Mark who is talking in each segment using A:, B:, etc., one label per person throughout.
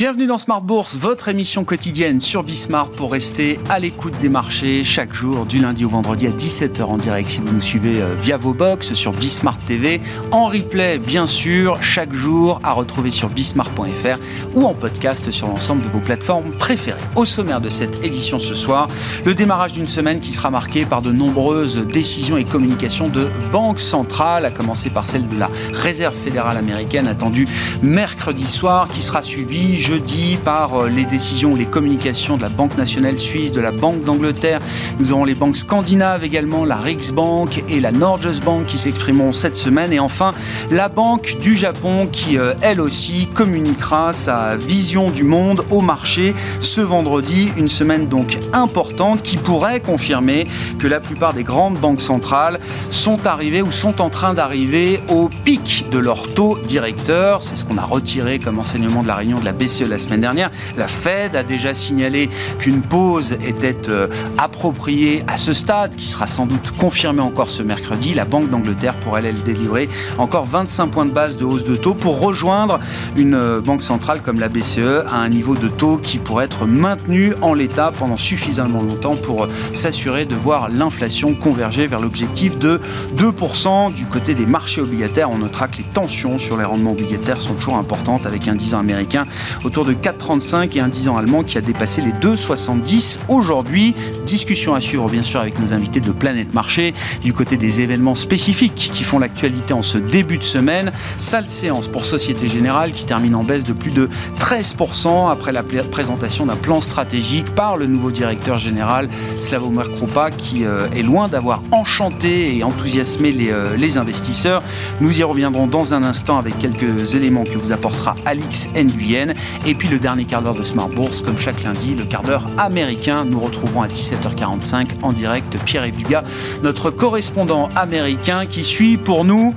A: Bienvenue dans Smart Bourse, votre émission quotidienne sur Bismart pour rester à l'écoute des marchés chaque jour du lundi au vendredi à 17h en direct si vous nous suivez euh, via vos box sur Bismart TV, en replay bien sûr chaque jour à retrouver sur bismart.fr ou en podcast sur l'ensemble de vos plateformes préférées. Au sommaire de cette édition ce soir, le démarrage d'une semaine qui sera marquée par de nombreuses décisions et communications de banques centrales, à commencer par celle de la Réserve fédérale américaine attendue mercredi soir qui sera suivie jeudi par euh, les décisions ou les communications de la Banque nationale suisse, de la Banque d'Angleterre. Nous aurons les banques scandinaves également, la Riksbank et la Norges Bank qui s'exprimeront cette semaine. Et enfin, la Banque du Japon qui, euh, elle aussi, communiquera sa vision du monde au marché ce vendredi. Une semaine donc importante qui pourrait confirmer que la plupart des grandes banques centrales sont arrivées ou sont en train d'arriver au pic de leur taux directeur. C'est ce qu'on a retiré comme enseignement de la réunion de la BCE la semaine dernière. La Fed a déjà signalé qu'une pause était euh, appropriée à ce stade, qui sera sans doute confirmée encore ce mercredi. La Banque d'Angleterre pourrait elle délivrer encore 25 points de base de hausse de taux pour rejoindre une euh, banque centrale comme la BCE à un niveau de taux qui pourrait être maintenu en l'état pendant suffisamment longtemps pour euh, s'assurer de voir l'inflation converger vers l'objectif de 2% du côté des marchés obligataires. On notera que les tensions sur les rendements obligataires sont toujours importantes avec un 10 ans américain autour de 4,35 et un 10 ans allemand qui a dépassé les 2,70 aujourd'hui. Discussion à suivre bien sûr avec nos invités de Planète Marché du côté des événements spécifiques qui font l'actualité en ce début de semaine. Sale séance pour Société Générale qui termine en baisse de plus de 13% après la présentation d'un plan stratégique par le nouveau directeur général Slavomir Krupa qui euh, est loin d'avoir enchanté et enthousiasmé les, euh, les investisseurs. Nous y reviendrons dans un instant avec quelques éléments que vous apportera Alix Nguyen. Et puis le dernier quart d'heure de Smart Bourse, comme chaque lundi, le quart d'heure américain. Nous retrouverons à 17h45 en direct Pierre-Yves Dugas, notre correspondant américain qui suit pour nous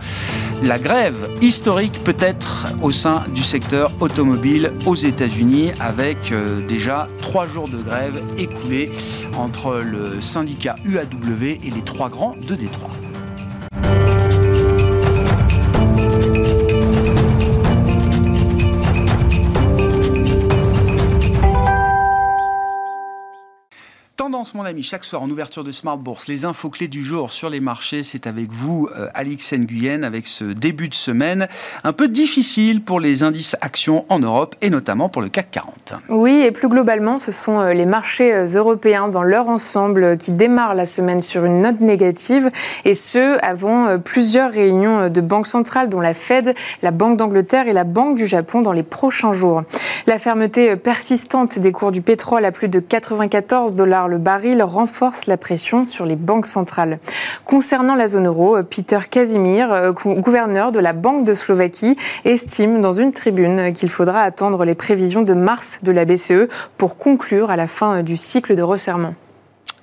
A: la grève historique peut-être au sein du secteur automobile aux États-Unis avec euh, déjà trois jours de grève écoulés entre le syndicat UAW et les trois grands de Détroit. Tendance, mon ami, chaque soir en ouverture de Smart Bourse, les infos clés du jour sur les marchés, c'est avec vous, euh, Alix Nguyen, avec ce début de semaine un peu difficile pour les indices actions en Europe et notamment pour le CAC 40.
B: Oui, et plus globalement, ce sont euh, les marchés euh, européens dans leur ensemble qui démarrent la semaine sur une note négative et ce, avant plusieurs réunions de banques centrales, dont la Fed, la Banque d'Angleterre et la Banque du Japon dans les prochains jours. La fermeté persistante des cours du pétrole à plus de 94 dollars le baril renforce la pression sur les banques centrales. Concernant la zone euro, Peter Casimir, euh, gouverneur de la Banque de Slovaquie, estime dans une tribune qu'il faudra attendre les prévisions de mars de la BCE pour conclure à la fin du cycle de resserrement.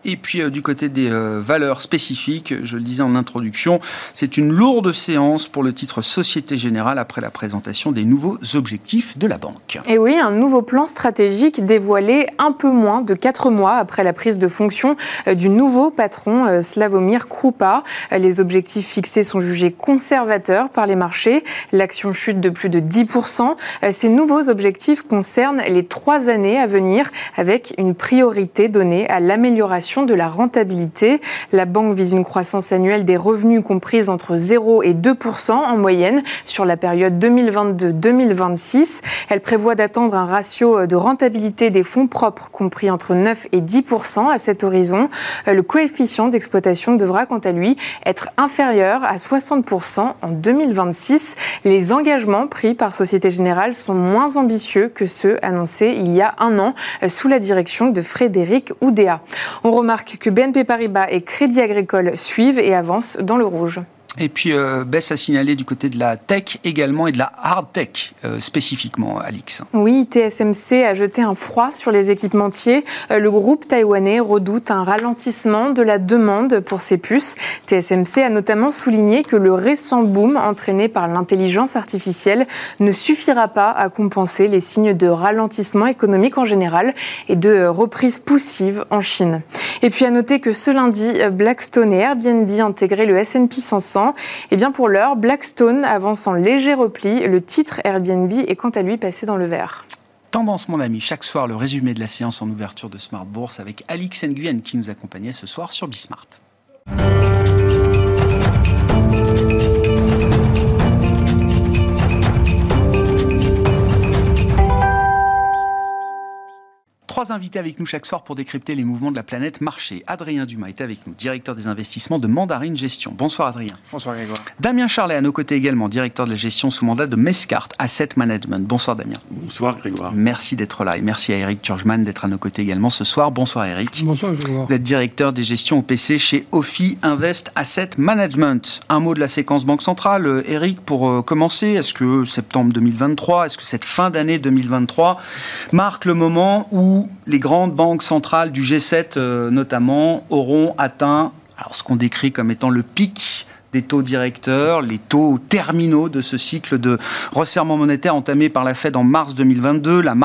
A: Et puis euh, du côté des euh, valeurs spécifiques, je le disais en introduction, c'est une lourde séance pour le titre Société Générale après la présentation des nouveaux objectifs de la banque.
B: Et oui, un nouveau plan stratégique dévoilé un peu moins de quatre mois après la prise de fonction euh, du nouveau patron Slavomir Krupa. Les objectifs fixés sont jugés conservateurs par les marchés. L'action chute de plus de 10%. Ces nouveaux objectifs concernent les trois années à venir avec une priorité donnée à l'amélioration de la rentabilité. La banque vise une croissance annuelle des revenus comprise entre 0 et 2% en moyenne sur la période 2022-2026. Elle prévoit d'attendre un ratio de rentabilité des fonds propres compris entre 9 et 10% à cet horizon. Le coefficient d'exploitation devra quant à lui être inférieur à 60% en 2026. Les engagements pris par Société Générale sont moins ambitieux que ceux annoncés il y a un an sous la direction de Frédéric Oudéa. On remarque que BNP Paribas et Crédit Agricole suivent et avancent dans le rouge.
A: Et puis, euh, baisse à signaler du côté de la tech également et de la hard tech euh, spécifiquement, Alix.
B: Oui, TSMC a jeté un froid sur les équipementiers. Euh, le groupe taïwanais redoute un ralentissement de la demande pour ses puces. TSMC a notamment souligné que le récent boom entraîné par l'intelligence artificielle ne suffira pas à compenser les signes de ralentissement économique en général et de reprise poussive en Chine. Et puis à noter que ce lundi, Blackstone et Airbnb intégré le S&P 500 et eh bien pour l'heure, Blackstone avance en léger repli. Le titre Airbnb est quant à lui passé dans le vert.
A: Tendance, mon ami, chaque soir le résumé de la séance en ouverture de Smart Bourse avec Alix Nguyen qui nous accompagnait ce soir sur Bismart. Trois invités avec nous chaque soir pour décrypter les mouvements de la planète marché. Adrien Dumas est avec nous, directeur des investissements de Mandarine Gestion. Bonsoir Adrien.
C: Bonsoir Grégoire.
A: Damien Charlet à nos côtés également, directeur de la gestion sous mandat de Mescart Asset Management. Bonsoir Damien.
D: Bonsoir Grégoire.
A: Merci d'être là et merci à Eric Turgeman d'être à nos côtés également ce soir. Bonsoir Eric.
C: Bonsoir Grégoire.
A: Vous êtes directeur des gestions au PC chez Ophi Invest Asset Management. Un mot de la séquence Banque Centrale. Euh, Eric, pour euh, commencer, est-ce que septembre 2023, est-ce que cette fin d'année 2023 marque le moment où les grandes banques centrales du G7 euh, notamment auront atteint ce qu'on décrit comme étant le pic des taux directeurs, les taux terminaux de ce cycle de resserrement monétaire entamé par la Fed en mars 2022. La,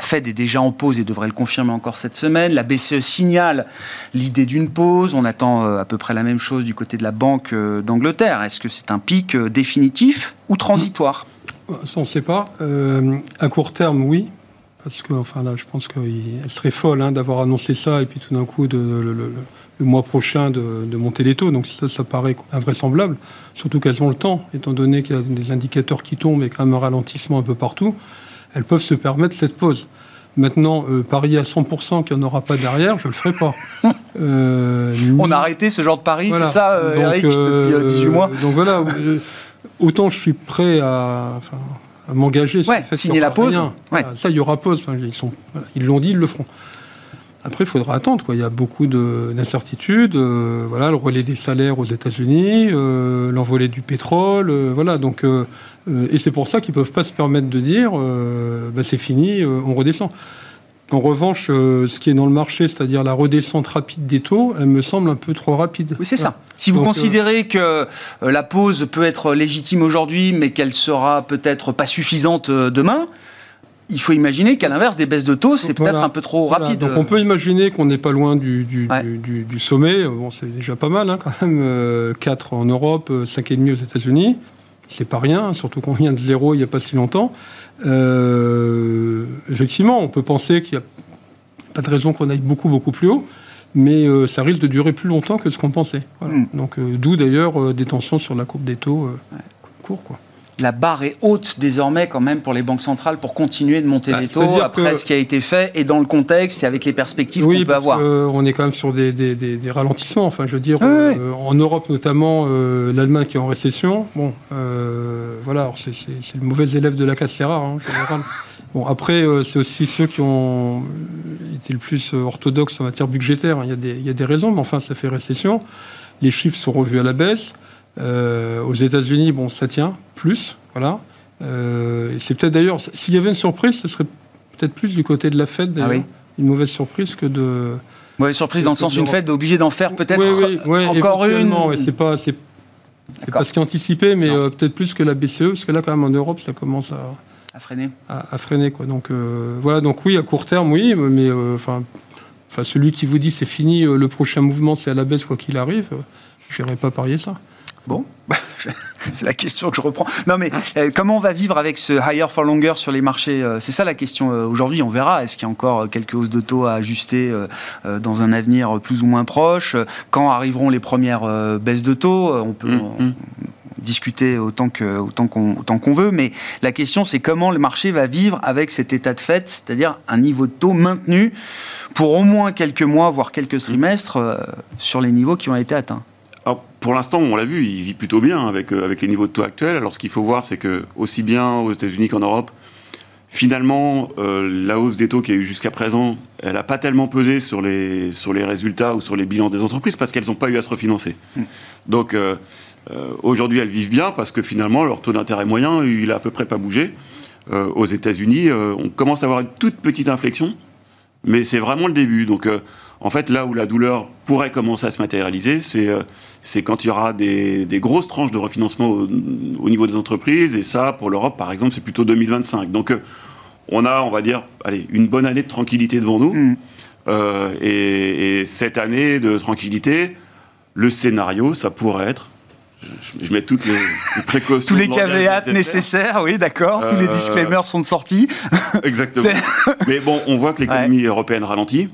A: Fed est déjà en pause et devrait le confirmer encore cette semaine. La BCE signale l'idée d'une pause. On attend euh, à peu près la même chose du côté de la Banque euh, d'Angleterre. Est-ce que c'est un pic définitif ou transitoire?
C: On ne sait pas. à court terme, oui. Parce que, enfin là, je pense qu'elle serait folle hein, d'avoir annoncé ça et puis tout d'un coup, de, le, mois prochain, de, monter les taux. Donc ça, ça paraît invraisemblable. Surtout qu'elles ont le temps, étant donné qu'il y a des indicateurs qui tombent et quand même un ralentissement un peu partout. Elles peuvent se permettre cette pause. Maintenant, euh, parier à 100% qu'il n'y en aura pas derrière, je ne le ferai pas.
A: Euh, On a arrêté ce genre de pari, c'est ça, euh, Eric, depuis 18 mois?
C: Donc voilà, autant je suis prêt à m'engager
A: sur signer la pause.
C: ça, il y aura pause. ils sont, ils l'ont dit, ils le feront. Après, il faudra attendre. Quoi. Il y a beaucoup d'incertitudes. Euh, voilà, le relais des salaires aux États-Unis, euh, l'envolée du pétrole. Euh, voilà, donc, et c'est pour ça qu'ils ne peuvent pas se permettre de dire bah, c'est fini, on redescend. En revanche, euh, ce qui est dans le marché, c'est-à-dire la redescente rapide des taux, elle me semble un peu trop rapide.
A: Oui, c'est ça. Si vous euh, considérez que euh, la pause peut être légitime aujourd'hui, mais qu'elle sera peut-être pas suffisante demain, il faut imaginer qu'à l'inverse, des baisses de taux, c'est peut-être un peu trop rapide.
C: Donc on peut imaginer qu'on n'est pas loin du, sommet. Bon, c'est déjà pas mal, hein, quand même. 4 en Europe, 5,5 aux États-Unis. C'est pas rien, surtout qu'on vient de zéro il n'y a pas si longtemps. Euh, effectivement, on peut penser qu'il n'y a pas de raison qu'on aille beaucoup, beaucoup plus haut, mais euh, ça risque de durer plus longtemps que ce qu'on pensait. Hmm. Donc, euh, d'où d'ailleurs des tensions sur la courbe des taux court. Quoi
A: la barre est haute désormais quand même pour les banques centrales pour continuer de monter bah, les taux après ce qui a été fait et dans le contexte et avec les perspectives qu'on peut avoir.
C: on est quand même sur des, ralentissements. Enfin, je veux dire, euh, en Europe notamment, euh, l'Allemagne qui est en récession. Bon, euh, voilà, c'est le mauvais élève de la classe, rare en général. Bon, après, c'est aussi ceux qui ont été le plus orthodoxes en matière budgétaire. Il y, a des, il y a des raisons, mais enfin, ça fait récession. Les chiffres sont revus à la baisse. Euh, aux États-Unis, bon, ça tient plus, voilà. Euh, c'est peut-être d'ailleurs, s'il y avait une surprise, ce serait peut-être plus du côté de la Fed, ah une mauvaise surprise que de.
A: Mauvaise surprise dans le sens une Fed obligée d'en faire peut-être encore une.
C: c'est pas, c'est, pas ce qui est anticipé, mais euh, peut-être plus que la BCE, parce que là, quand même, en Europe, ça commence à.
A: À freiner.
C: À, freiner, quoi. Donc, voilà, donc oui, à court terme, oui, mais enfin, enfin, celui qui vous dit c'est fini, le prochain mouvement, c'est à la baisse, quoi qu'il arrive, je n'irai pas parier ça.
A: Bon, c'est la question que je reprends. Non, mais euh, comment on va vivre avec ce higher for longer sur les marchés euh, C'est ça la question euh, aujourd'hui. On verra. Est-ce qu'il y a encore quelques hausses de taux à ajuster dans un avenir plus ou moins proche? Quand arriveront les premières baisses de taux? On peut. Mm, mm. discuter autant que autant qu'on autant qu'on veut, mais la question c'est comment le marché va vivre avec cet état de fait, c'est-à-dire un niveau de taux maintenu pour au moins quelques mois, voire quelques trimestres sur les niveaux qui ont été atteints.
D: Alors, pour l'instant, on l'a vu, il vit plutôt bien avec, euh, avec les niveaux de taux actuels. Alors, ce qu'il faut voir, c'est que, aussi bien aux États-Unis qu'en Europe, finalement, euh, la hausse des taux qu'il y a eu jusqu'à présent, elle n'a pas tellement pesé sur les, sur les résultats ou sur les bilans des entreprises parce qu'elles n'ont pas eu à se refinancer. Hmm. Donc, euh, aujourd'hui, elles vivent bien parce que finalement, leur taux d'intérêt moyen, il a à peu près pas bougé. aux États-Unis, on commence à avoir une toute petite inflexion, mais c'est vraiment le début. Donc, en fait, là où la douleur pourrait commencer à se matérialiser, c'est euh, quand il y aura des, grosses tranches de refinancement au, niveau des entreprises. Et ça, pour l'Europe, par exemple, c'est plutôt 2025. Donc, euh, on a, on va dire, allez, une bonne année de tranquillité devant nous. Mm. Euh, et, cette année de tranquillité, le scénario, ça pourrait être, je, mets toutes les, précautions.
A: Tous les caveats nécessaires, oui, d'accord. Tous les disclaimers sont de sortie.
D: Exactement. Mais bon, on voit que l'économie européenne ralentit.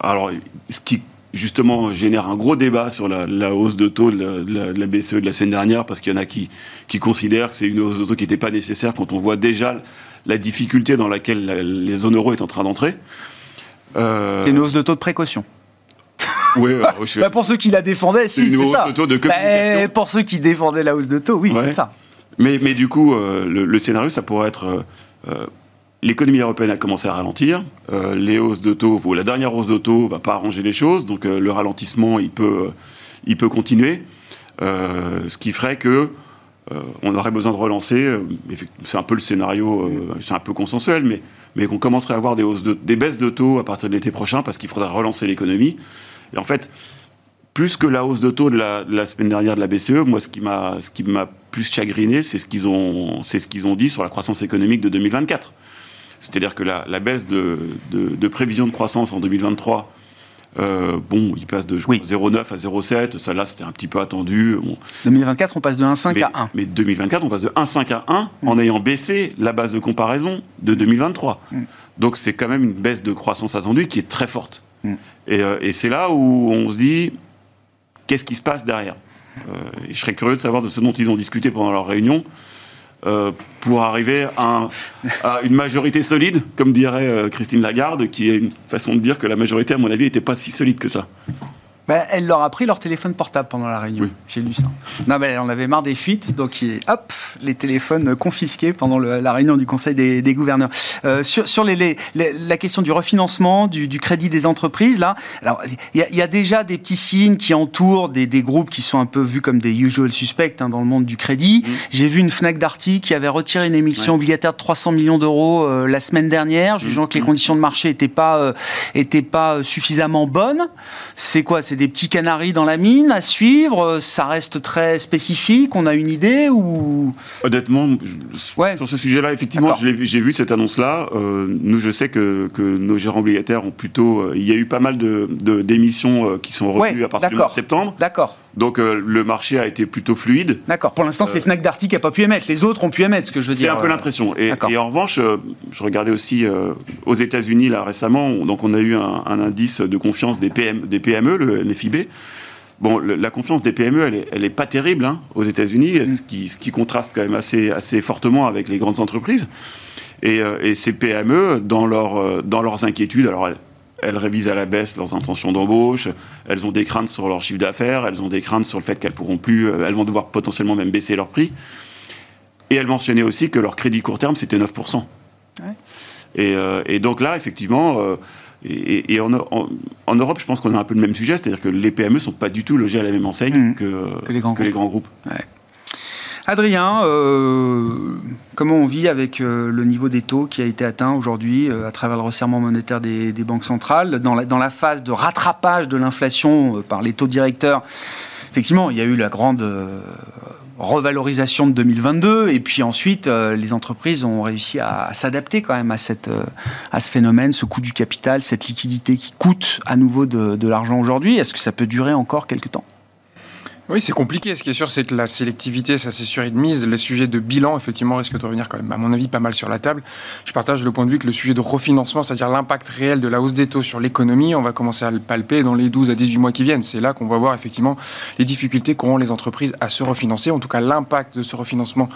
D: Alors, ce qui justement génère un gros débat sur la, hausse de taux de la, BCE de la semaine dernière, parce qu'il y en a qui, qui considèrent que c'est une hausse de taux qui n'était pas nécessaire quand on voit déjà la difficulté dans laquelle les zones euro est en train d'entrer.
A: Euh... C'est une hausse de taux de précaution.
D: Oui,
A: bah pour ceux qui la défendaient, si, c'est ça. De taux de bah, pour ceux qui défendaient la hausse de taux, oui, c'est ça.
D: Mais, mais du coup, euh, le, scénario, ça pourrait être euh, euh, l'économie européenne a commencé à ralentir. Euh, les hausses de taux, la dernière hausse de taux va pas arranger les choses, donc euh, le ralentissement, il peut, il peut continuer. Euh, ce qui ferait que on aurait besoin de relancer. c'est un peu le scénario, c'est un peu consensuel, mais, mais qu'on commencerait à avoir des, hausses des baisses de taux à partir de l'été prochain parce qu'il faudra relancer l'économie. Et en fait, plus que la hausse de taux de la, de la semaine dernière de la BCE, moi, ce qui m'a, ce qui m'a plus chagriné, c'est ce qu'ils ont, c'est ce qu'ils ont dit sur la croissance économique de 2024. C'est-à-dire que la, baisse de, prévision de croissance en 2023, euh, bon, il passe de 0,9 à 0,7, ça là c'était un petit peu attendu.
A: 2024, on passe de 1,5 à 1.
D: Mais 2024, on passe de 1,5 à 1 mm. en ayant baissé la base de comparaison de 2023. Mm. Donc c'est quand même une baisse de croissance attendue qui est très forte. Mm. Euh, et, c'est là où on se dit, qu'est-ce qui se passe derrière? Euh, Je serais curieux de savoir de ce dont ils ont discuté pendant leur réunion. Euh, pour arriver à, une majorité solide, comme dirait euh, Christine Lagarde, qui est une façon de dire que la majorité, à mon avis, n'était pas si solide que ça.
A: Bah, elle leur a pris leur téléphone portable pendant la réunion. J'ai lu ça. Non, mais on avait marre des fuites, donc hop, les téléphones confisqués pendant la réunion du Conseil des, gouverneurs. Euh, sur, sur les, la question du refinancement, du, crédit des entreprises, là, alors il y, a déjà des petits signes qui entourent des, groupes qui sont un peu vus comme des usual suspects hein, dans le monde du crédit. Mmh. J'ai vu une Fnac Darty qui avait retiré une émission obligataire de 300 millions d'euros euh, la semaine dernière, jugeant mmh. que les conditions de marché n'étaient pas, euh, étaient pas suffisamment bonnes. C'est quoi? C'est des petits canaris dans la mine à suivre Ça reste très spécifique On a une idée ou?
D: Honnêtement, sur ce sujet-là, effectivement, j'ai vu cette annonce-là. Euh, nous, je sais que, nos gérants obligataires ont plutôt. Euh, il y a eu pas mal d'émissions de, euh, qui sont retenues à partir de septembre.
A: D'accord.
D: Donc le marché a été plutôt fluide.
A: D'accord. Pour l'instant, c'est Fnac Darty qui n'a pas pu émettre. Les autres ont pu émettre, ce que je veux dire.
D: C'est un peu l'impression. Et, en revanche, je regardais aussi aux États-Unis là récemment. Donc on a eu un, indice de confiance des, PM, des PME, le NFIB. Bon, la confiance des PME, elle est, pas terrible hein, aux États-Unis, mm. ce, qui, contraste quand même assez, assez fortement avec les grandes entreprises. Et, euh, ces PME, dans, leur, euh, dans leurs inquiétudes, alors elles, révisent à la baisse leurs intentions d'embauche, elles ont des craintes sur leur chiffre d'affaires, elles ont des craintes sur le fait qu'elles pourront plus, euh, elles vont devoir potentiellement même baisser leur prix. Et elles mentionnaient aussi que leur crédit court terme, c'était 9%. Et, et, donc là, effectivement, et, en, Europe, je pense qu'on a un peu le même sujet, c'est-à-dire que les PME ne sont pas du tout logées à la même enseigne mmh. que, les grands groupes.
A: Adrien, euh, comment on vit avec euh, le niveau des taux qui a été atteint aujourd'hui euh, à travers le resserrement monétaire des, banques centrales dans la, phase de rattrapage de l'inflation par les taux directeurs? Effectivement, il y a eu la grande revalorisation de 2022 et puis ensuite les entreprises ont réussi à, s'adapter quand même à ce phénomène, ce coût du capital, cette liquidité qui coûte à nouveau de, de l'argent aujourd'hui. Est-ce que ça peut durer encore quelques temps?
E: Oui, c'est compliqué. Ce qui est sûr, c'est que la sélectivité, ça c'est sûr et de mise. Le sujet de bilan, effectivement, risque de revenir quand même, à mon avis, pas mal sur la table. Je partage le point de vue que le sujet de refinancement, c'est-à-dire l'impact réel de la hausse des taux sur l'économie, on va commencer à le palper dans les 12 à 18 mois qui viennent. C'est là qu'on va voir effectivement les difficultés qu'auront les entreprises à se refinancer, en tout cas l'impact de ce refinancement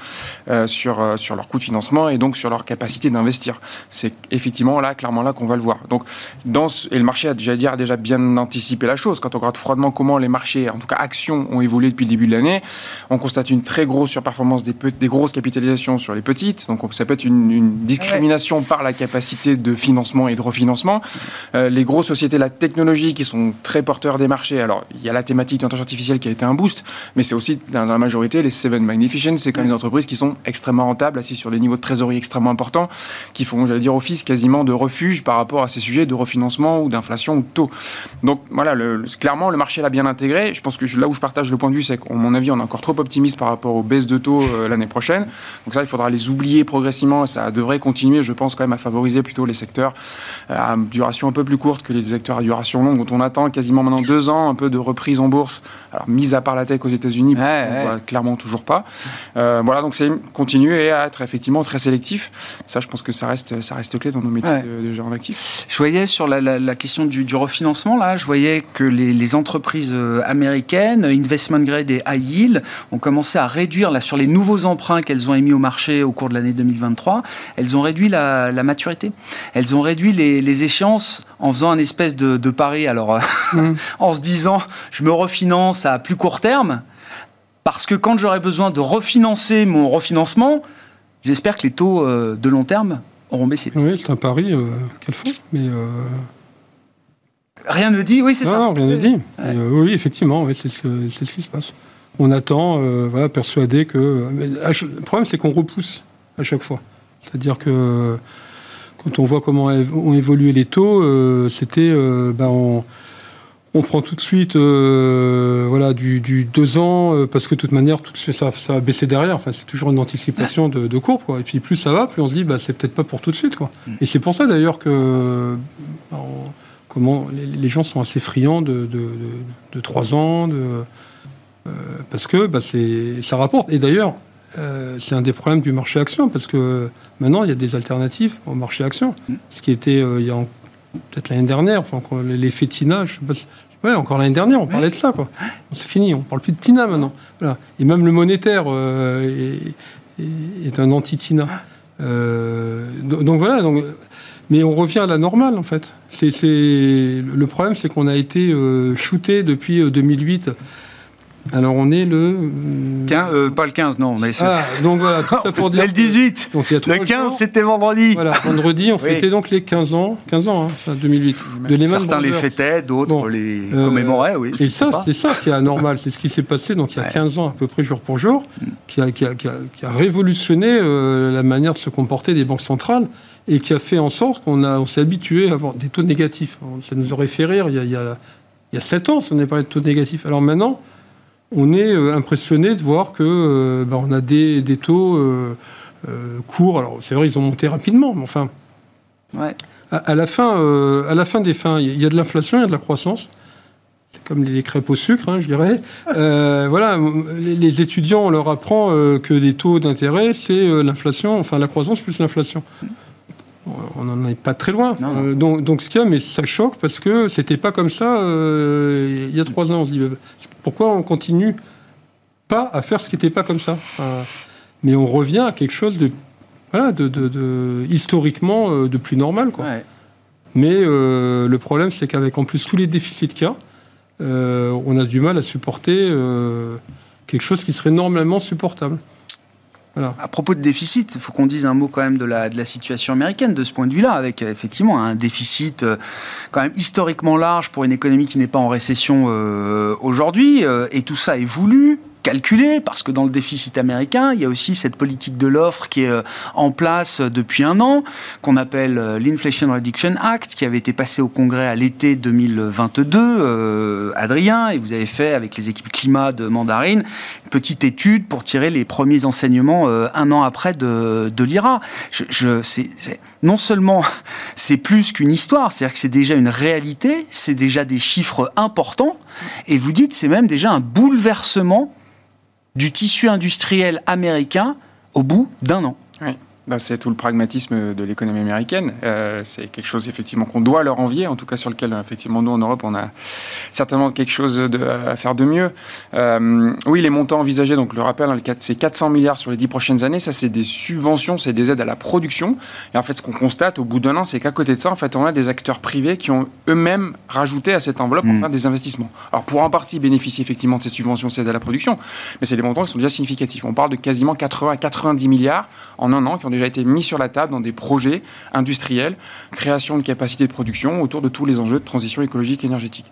E: euh, sur, euh, sur leur coût de financement et donc sur leur capacité d'investir. C'est effectivement là, clairement là qu'on va le voir. Donc, dans et le marché a déjà, dire, a déjà bien anticipé la chose. Quand on regarde froidement comment les marchés, en tout cas actions, ont évolué depuis le début de l'année. On constate une très grosse surperformance des, grosses capitalisations sur les petites. Donc ça peut être une, discrimination par la capacité de financement et de refinancement. Euh, les grosses sociétés la technologie qui sont très porteurs des marchés. Alors il y a la thématique de l'intelligence artificielle qui a été un boost, mais c'est aussi dans la majorité les Seven Magnificent, c'est quand même des entreprises qui sont extrêmement rentables, assises sur des niveaux de trésorerie extrêmement importants, qui font, j'allais dire, office quasiment de refuge par rapport à ces sujets de refinancement ou d'inflation ou de taux. Donc voilà, clairement le marché l'a bien intégré. Je pense que là où je partage le point de vue, c'est qu'à mon avis, on est encore trop optimiste par rapport aux baisses de taux l'année prochaine. Donc ça, il faudra les oublier progressivement. Ça devrait continuer, je pense, quand même à favoriser plutôt les secteurs à duration un peu plus courte que les secteurs à duration longue, dont on attend quasiment maintenant deux ans un peu de reprise en bourse. Alors, mise à part la tech aux États-Unis, on clairement toujours pas. voilà, donc c'est continuer à être effectivement très sélectif. Ça, je pense que ça reste, ça reste clé dans nos métiers de, de, actifs.
A: Je voyais sur la, question du, refinancement, là, je voyais que les, entreprises euh, américaines, investment grade et high yield, ont commencé à réduire, là, sur les nouveaux emprunts qu'elles ont émis au marché au cours de l'année 2023, elles ont réduit la, maturité. Elles ont réduit les, échéances en faisant un espèce de, pari. Alors, euh, mmh. en se disant, je me refinance à plus court terme, parce que quand j'aurai besoin de refinancer mon refinancement, j'espère que les taux euh, de long terme auront baissé.
C: Oui, c'est un pari euh, qu'elles font, mais... Euh,
A: rien ne dit, oui, c'est ça.
C: Non, rien ne dit. oui, effectivement, c'est ce, ce, qui se passe. On attend, voilà, persuadé que... le problème, c'est qu'on repousse à chaque fois. C'est-à-dire que quand on voit comment ont évolué les taux, c'était... Ben, on prend tout de suite euh, voilà, du, du, deux ans, euh, parce que de toute manière, tout, ça, ça a baissé derrière. Enfin, c'est toujours une anticipation de, de courbe. Quoi. Et puis plus ça va, plus on se dit, bah, c'est peut-être pas pour tout de suite. Quoi. Mm. Et c'est pour ça d'ailleurs que comment, les, gens sont assez friands de, de, de, trois ans, de, euh, parce que bah, ça rapporte. Et d'ailleurs, c'est un des problèmes du marché action, parce que maintenant, il y a des alternatives au marché action. Ce qui était, il y a peut-être l'année dernière, enfin, l'effet Tina, je sais pas, Ouais, encore l'année dernière, on parlait de ça. C'est fini, on parle plus de Tina maintenant. Et même le monétaire euh, est, un anti-Tina. Euh, donc, voilà. Donc, mais on revient à la normale, en fait. C'est, le problème, c'est qu'on a été euh, shooté depuis 2008 alors on est le...
A: Euh, pas le 15, non. Mais
C: ah, donc voilà, tout ça pour dire...
A: le 18 donc, il y a Le 15, c'était vendredi.
C: Voilà, vendredi, on fêtait donc les 15 ans, 15 ans, hein, ça, 2008.
A: De Certains les fêtaient, d'autres les euh, commémoraient, oui.
C: Et ça, c'est ça qui est anormal, c'est ce qui s'est passé donc il y a 15 ans à peu près jour pour jour, mm. qui a, qui a, qui a, révolutionné euh, la manière de se comporter des banques centrales et qui a fait en sorte qu'on on s'est habitué à avoir des taux négatifs. Ça nous aurait fait rire il y a, il y a, il y a 7 ans si on n'avait pas de taux négatifs. Alors maintenant on est euh, impressionné de voir que euh, bah, on a des, taux euh, courts. Alors c'est vrai, ils ont monté rapidement, mais enfin, à, la fin, à la fin des fins, il y a de l'inflation, il y a de la croissance. C'est comme les crêpes au sucre, hein, je dirais. voilà, les, étudiants, on leur apprend que les taux d'intérêt, c'est l'inflation, enfin la croissance plus l'inflation on n'en est pas très loin. Euh, donc, donc, ce qu'il y a, mais ça choque parce que c'était pas comme ça euh, il y a trois ans. On se dit pourquoi on continue pas à faire ce qui n'était pas comme ça Mais on revient à quelque chose de, voilà, de, historiquement euh, de plus normal. Quoi. Mais le problème, c'est qu'avec en plus tous les déficits qu'il y a, on a du mal à supporter quelque chose qui serait normalement supportable.
A: À propos de déficit, il faut qu'on dise un mot quand même de la, de la situation américaine de ce point de vue-là, avec euh, effectivement un déficit euh, quand même historiquement large pour une économie qui n'est pas en récession euh, aujourd'hui, et tout ça est voulu, calculé, parce que dans le déficit américain, il y a aussi cette politique de l'offre qui est euh, en place euh, depuis un an, qu'on appelle euh, l'Inflation Reduction Act, qui avait été passé au Congrès à l'été 2022. Adrien, et vous avez fait avec les équipes climat de Mandarine une petite étude pour tirer les premiers enseignements un an après de, l'IRA. Non seulement c'est plus qu'une histoire, c'est-à-dire que c'est déjà une réalité, c'est déjà des chiffres importants, et vous dites c'est même déjà un bouleversement du tissu industriel américain au bout d'un an.
E: Bah, c'est tout le pragmatisme de l'économie américaine. Euh, c'est quelque chose effectivement qu'on doit leur envier, en tout cas sur lequel effectivement nous en Europe on a certainement quelque chose à faire de mieux. Euh, oui, les montants envisagés, donc le rappel, hein, c'est 400 milliards sur les 10 prochaines années. Ça, c'est des subventions, c'est des aides à la production. Et en fait, ce qu'on constate au bout d'un an, c'est qu'à côté de ça, en fait, on a des acteurs privés qui ont eux-mêmes rajouté à cette enveloppe mmh. des investissements. Alors pour en partie bénéficier effectivement de ces subventions, ces aides à la production, mais c'est des montants qui sont déjà significatifs. On parle de quasiment 80 à 90 milliards en un an qui ont déjà été mis sur la table dans des projets industriels, création de capacités de production autour de tous les enjeux de transition écologique et énergétique.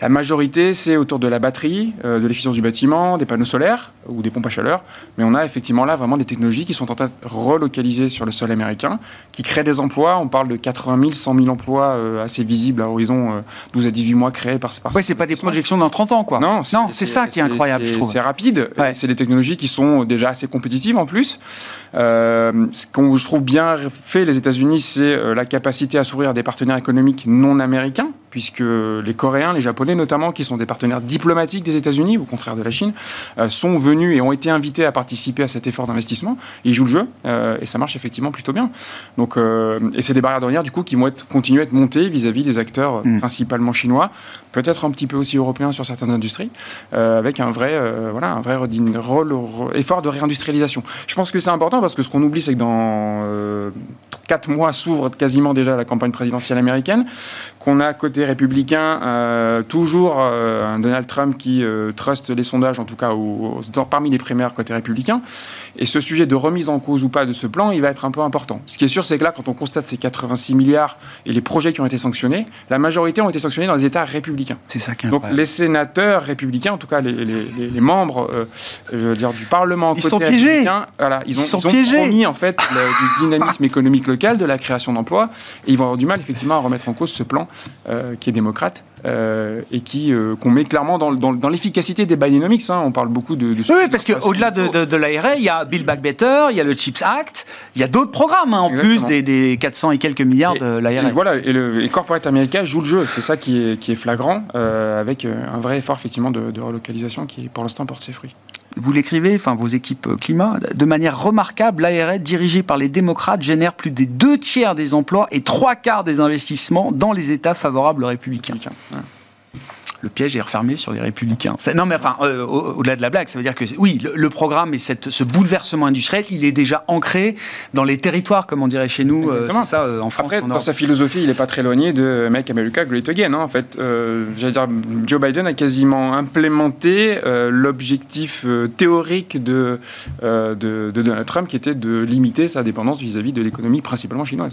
E: La majorité, c'est autour de la batterie, euh, de l'efficience du bâtiment, des panneaux solaires ou des pompes à chaleur. Mais on a effectivement là vraiment des technologies qui sont en train de relocaliser sur le sol américain, qui créent des emplois. On parle de 80 000, 100 000 emplois euh, assez visibles à horizon 12 euh, à 18 mois créés par,
A: par Oui, c'est pas des projections dans 30 ans, quoi.
E: Non, c'est
A: ça qui est incroyable, je trouve.
E: C'est rapide. C'est des technologies qui sont déjà assez compétitives en plus. Ce qu'on trouve bien fait les États-Unis, c'est la capacité à s'ouvrir à des partenaires économiques non américains, puisque les Coréens, les Japonais, notamment, qui sont des partenaires diplomatiques des États-Unis, au contraire de la Chine, euh, sont venus et ont été invités à participer à cet effort d'investissement. Ils jouent le jeu euh, et ça marche effectivement plutôt bien. Donc, euh, et c'est des barrières douanières du coup qui vont être, continuer à être montées vis-à-vis des acteurs mm. principalement chinois, peut-être un petit peu aussi européens sur certaines industries, avec un vrai, voilà, un vrai rôle, effort de réindustrialisation. Je pense que c'est important parce que ce qu'on oublie, c'est que dans quatre mois s'ouvre quasiment déjà la campagne présidentielle américaine, qu'on a côté républicain toujours euh, un Donald Trump qui euh, truste les sondages, en tout cas parmi les primaires côté républicain. Et ce sujet de remise en cause ou pas de ce plan, il va être un peu important. Ce qui est sûr, c'est que là, quand on constate ces 86 milliards et les projets qui ont été sanctionnés, la majorité ont été sanctionnés dans les États républicains.
A: C'est ça qui est
E: Donc les sénateurs républicains, en tout cas les, membres euh, je veux dire, du Parlement
A: ils sont piégés.
E: Voilà, ils ont, ils, ont promis en fait du dynamisme économique local, de la création d'emplois, et ils vont avoir du mal effectivement à remettre en cause ce plan qui est démocrate euh, et qui euh, qu'on met clairement dans, dans, l'efficacité des Bidenomics. Hein. On parle beaucoup de.
A: de oui, parce qu'au-delà de, de, de l'ARA, il y a Build Back Better, il y a le Chips Act, il y a d'autres programmes hein, en plus des, des, 400 et quelques milliards de l'ARA.
E: Voilà, et le et Corporate America joue le jeu. C'est ça qui est, qui est flagrant, euh, avec un vrai effort effectivement de, de relocalisation qui, pour l'instant, porte ses fruits
A: vous l'écrivez, enfin vos équipes euh, climat, de manière remarquable, l'ARE dirigée par les démocrates génère plus des deux tiers des emplois et trois quarts des investissements dans les États favorables aux républicains le piège est refermé sur les républicains. Non, mais enfin, euh, au-delà de la blague, ça veut dire que oui, le, programme et cette, ce bouleversement industriel, il est déjà ancré dans les territoires, comme on dirait chez nous, euh, ça, euh, en France.
E: Après, dans sa philosophie, il n'est pas très éloigné de Make America Great Again. Hein, en fait, j'allais dire, Joe Biden a quasiment implémenté l'objectif théorique de, de, de, Donald Trump, qui était de limiter sa dépendance vis à -vis de l'économie principalement chinoise.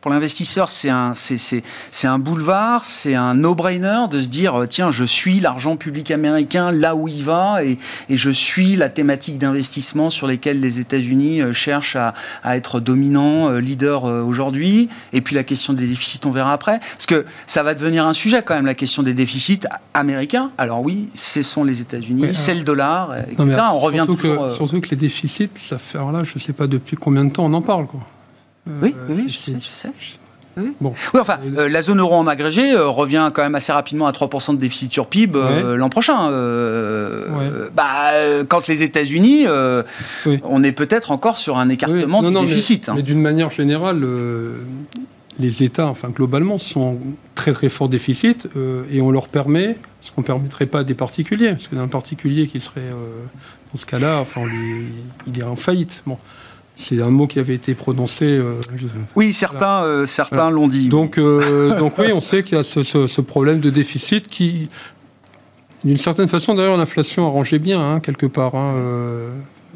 A: Pour l'investisseur, c'est un, c'est, un boulevard, c'est un no-brainer de se dire tiens, je suis l'argent public américain là où il va et, et je suis la thématique d'investissement sur lesquelles les États-Unis euh, cherchent à, à, être dominant, euh, leader euh, aujourd'hui. Et puis la question des déficits, on verra après. Parce que ça va devenir un sujet quand même, la question des déficits américains. Alors oui, ce sont les États-Unis, c'est le dollar, etc. on revient
C: surtout Que, surtout que les déficits, ça fait là, je ne sais pas depuis combien de temps on en parle. Quoi.
A: Oui, euh, oui, je sais, je sais. Oui. Bon. oui, enfin, euh, la zone euro en agrégé euh, revient quand même assez rapidement à 3% de déficit sur PIB l'an prochain. bah, quand les États-Unis, on est peut-être encore sur un écartement du déficit.
C: Mais, hein. mais d'une manière générale, les États, enfin globalement, sont très très fort déficit et on leur permet ce qu'on ne permettrait pas à des particuliers. Parce que d'un particulier qui serait, dans ce cas-là, enfin, il est en faillite. Bon. C'est un mot qui avait été prononcé. Euh,
A: oui, certains, euh, certains l'ont dit.
C: Donc, euh, donc oui, on sait qu'il y a ce, problème de déficit qui, d'une certaine façon, d'ailleurs, l'inflation arrangeait bien, hein, quelque part, hein,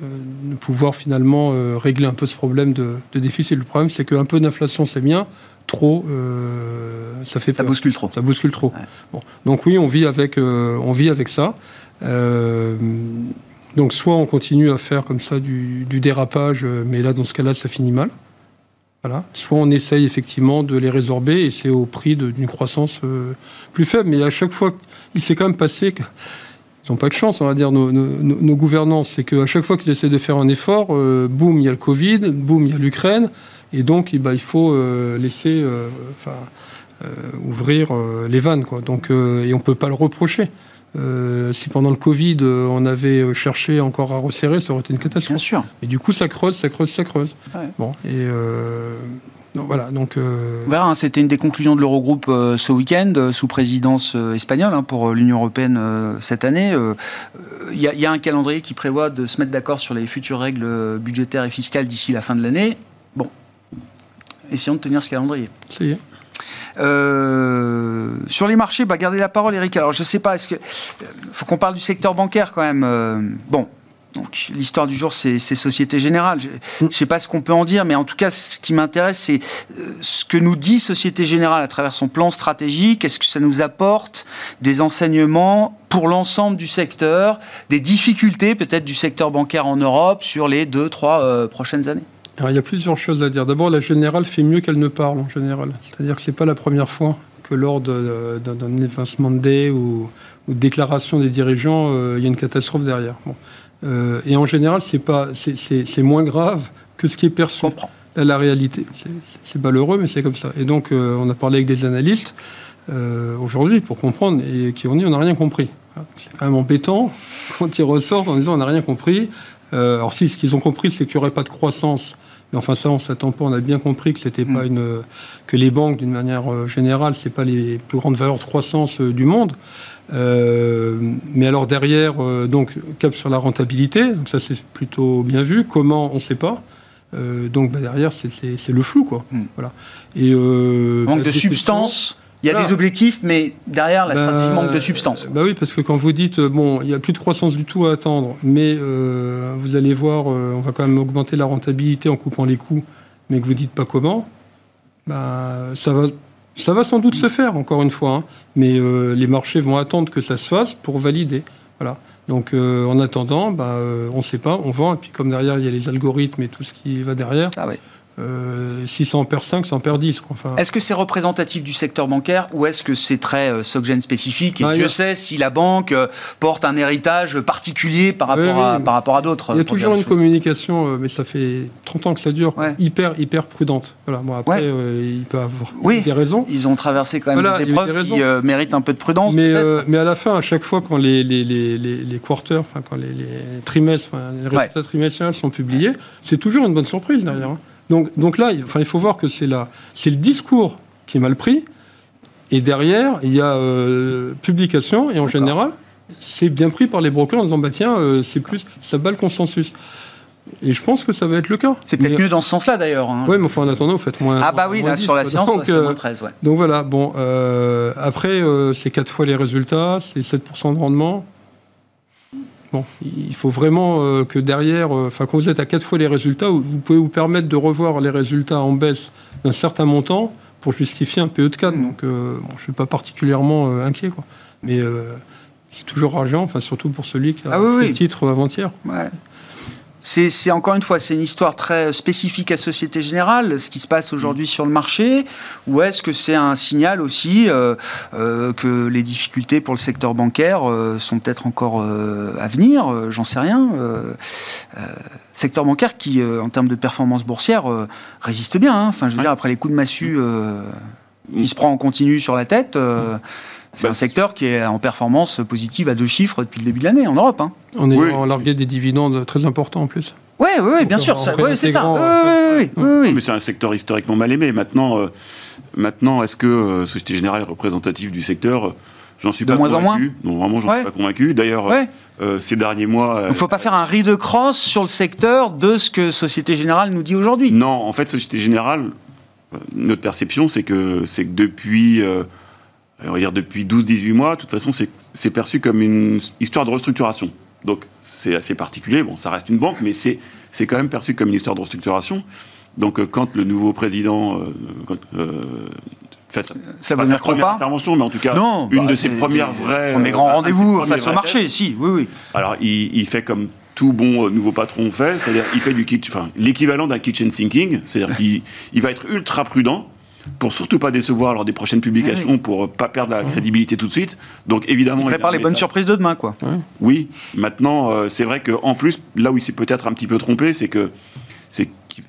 C: de pouvoir finalement régler un peu ce problème de, déficit. Le problème, c'est qu'un peu d'inflation, c'est bien. Trop, ça fait
A: Ça bouscule trop.
C: Ça bouscule trop. Bon. Donc oui, on vit avec, on vit avec ça. Donc soit on continue à faire comme ça du, dérapage, euh, mais là dans ce cas-là ça finit mal. Voilà. Soit on essaye effectivement de les résorber et c'est au prix d'une croissance euh, plus faible. Mais à chaque fois, il s'est quand même passé que ils n'ont pas de chance, on va dire, nos, gouvernants. C'est qu'à chaque fois qu'ils essaient de faire un effort, euh, boum, il y a le Covid, boum, il y a l'Ukraine. Et donc, eh ben, il faut laisser, ouvrir les vannes. Donc, et on ne peut pas le reprocher. Euh, si pendant le Covid, euh, on avait cherché encore à resserrer, ça aurait été une catastrophe.
A: Bien sûr.
C: Et du coup, ça creuse, ça creuse, ça creuse. Bon, et euh, voilà. Donc.
A: Hein, c'était une des conclusions de l'Eurogroupe ce week-end, sous présidence espagnole, hein, pour l'Union européenne cette année. Il y, y, a un calendrier qui prévoit de se mettre d'accord sur les futures règles budgétaires et fiscales d'ici la fin de l'année. Bon, essayons de tenir ce calendrier.
C: Ça y est.
A: Euh, sur les marchés, bah, gardez la parole, Eric. Alors, je sais pas, est-ce que. faut qu'on parle du secteur bancaire quand même. Euh, bon, Donc l'histoire du jour, c'est Société Générale. Je ne sais pas ce qu'on peut en dire, mais en tout cas, ce qui m'intéresse, c'est euh, ce que nous dit Société Générale à travers son plan stratégique. Est-ce que ça nous apporte des enseignements pour l'ensemble du secteur, des difficultés peut-être du secteur bancaire en Europe sur les deux, trois euh, prochaines années?
C: Alors, il y a plusieurs choses à dire. D'abord, la Générale fait mieux qu'elle ne parle en général. C'est-à-dire que ce n'est pas la première fois que lors d'un évincement de day ou, ou, de déclaration des dirigeants, euh, il y a une catastrophe derrière. Bon. Euh, et en général, c'est moins grave que ce qui est perçu. à La réalité, c'est malheureux, mais c'est comme ça. Et donc, euh, on a parlé avec des analystes aujourd'hui pour comprendre et qui ont dit on n'a rien compris. C'est quand même embêtant quand ils ressortent en disant on n'a rien compris. alors si, ce qu'ils ont compris, c'est qu'il n'y aurait pas de croissance. Mais enfin ça, on s'attend pas. On a bien compris que c'était pas mm. une que les banques, d'une manière générale, c'est pas les plus grandes valeurs de croissance du monde. Euh, mais alors derrière, euh, donc cap sur la rentabilité, donc ça c'est plutôt bien vu. Comment, on ne sait pas. Euh, donc bah, derrière, c'est le flou, quoi.
A: Hmm. Voilà. Et manque bah, de substance. Il y a des objectifs, mais derrière, la stratégie manque de substance.
C: Bah oui, parce que quand vous dites, bon, il n'y a plus de croissance du tout à attendre, mais vous allez voir, on va quand même augmenter la rentabilité en coupant les coûts, mais que vous dites pas comment, bah, ça va ça va sans doute se faire, encore une fois, hein. mais euh, les marchés vont attendre que ça se fasse pour valider. Voilà. Donc euh, en attendant, bah, euh, on ne sait pas, on vend, et puis comme derrière il y a les algorithmes et tout ce qui va derrière,
A: ah ouais.
C: Euh, si ça en perd 5, ça en perd 10.
A: Enfin... Est-ce que c'est représentatif du secteur bancaire ou est-ce que c'est très euh, spécifique Et bah, Dieu sait si la banque euh, porte un héritage particulier par rapport, à, par rapport à d'autres.
C: Il y a toujours une communication, euh, mais ça fait 30 ans que ça dure, hyper, hyper prudente. Voilà. Bon, après, il peut avoir des raisons.
A: Ils ont traversé quand même des épreuves qui méritent un peu de prudence.
C: Mais, mais à la fin, à chaque fois, quand les, les, les, les quarters, quand les, trimestres, les résultats trimestriels sont publiés, c'est toujours une bonne surprise derrière. Hein. Donc, donc là, enfin, il faut voir que c'est le discours qui est mal pris. Et derrière, il y a euh, publication, et en général, c'est bien pris par les brokers en disant bah tiens, euh, c'est plus, ça bat le consensus. Et je pense que ça va être le cas.
A: C'est peut-être mieux dans ce sens-là d'ailleurs. Hein.
C: Oui, mais enfin en attendant, vous faites moins.
A: Ah bah oui, là sur la séance, donc, euh, moins 13, ouais.
C: Donc voilà, bon, après, c'est 4 fois les résultats, c'est 7% de rendement il faut vraiment euh, que derrière, euh, enfin, quand vous êtes à quatre fois les résultats, vous pouvez vous permettre de revoir les résultats en baisse d'un certain montant pour justifier un PE de 4. Mmh. Donc, euh, je ne suis pas particulièrement inquiet, quoi. Mais c'est toujours rageant, enfin, surtout pour celui qui a ah, le titre avant-hier.
A: Ouais. C'est encore une fois, c'est une histoire très spécifique à Société Générale, ce qui se passe aujourd'hui sur le marché, ou est-ce que c'est un signal aussi euh, euh, que les difficultés pour le secteur bancaire euh, sont peut-être encore à venir J'en sais rien. secteur bancaire qui, en termes de performance boursière, résiste bien. Hein. Enfin, je veux dire, après les coups de massue, il se prend en continu sur la tête. C'est bah, un secteur qui est en performance positive à deux chiffres depuis le début de l'année en Europe. Hein.
C: On est en largué des dividendes très importants en plus.
A: Oui, oui, oui bien sûr, c'est ça. Oui,
D: oui, Mais c'est un secteur historiquement mal aimé. Maintenant, euh, maintenant est-ce que euh, Société Générale est représentative du secteur J'en suis pas
A: moins
D: convaincu.
A: en moins
D: Non, vraiment, j'en suis pas convaincu. D'ailleurs, euh, ces derniers mois.
A: Il ne faut pas faire un riz de crosse sur le secteur de ce que Société Générale nous dit aujourd'hui.
D: Non, en fait, Société Générale, notre perception, c'est que, que depuis on va dire depuis 12-18 mois, de toute façon, c'est perçu comme une histoire de restructuration. Donc c'est assez particulier. Bon, ça reste une banque, mais c'est quand même perçu comme une histoire de restructuration. Donc euh, quand le nouveau président euh, euh, fait sa,
A: ça va
D: première intervention, mais en tout cas une de bah, ses premières vraies...
A: Mes grands rendez-vous face au marché, si, oui, oui.
D: Alors il, il fait comme tout bon nouveau patron fait, c'est-à-dire il fait du enfin, l'équivalent d'un kitchen sinking, c'est-à-dire qu'il il va être ultra prudent, pour surtout pas décevoir lors des prochaines publications, pour pas perdre la crédibilité tout de suite. Donc évidemment, il
A: prépare les bonnes surprises de demain, quoi.
D: Oui. Maintenant, euh, c'est vrai qu'en plus, là où il s'est peut-être un petit peu trompé, c'est que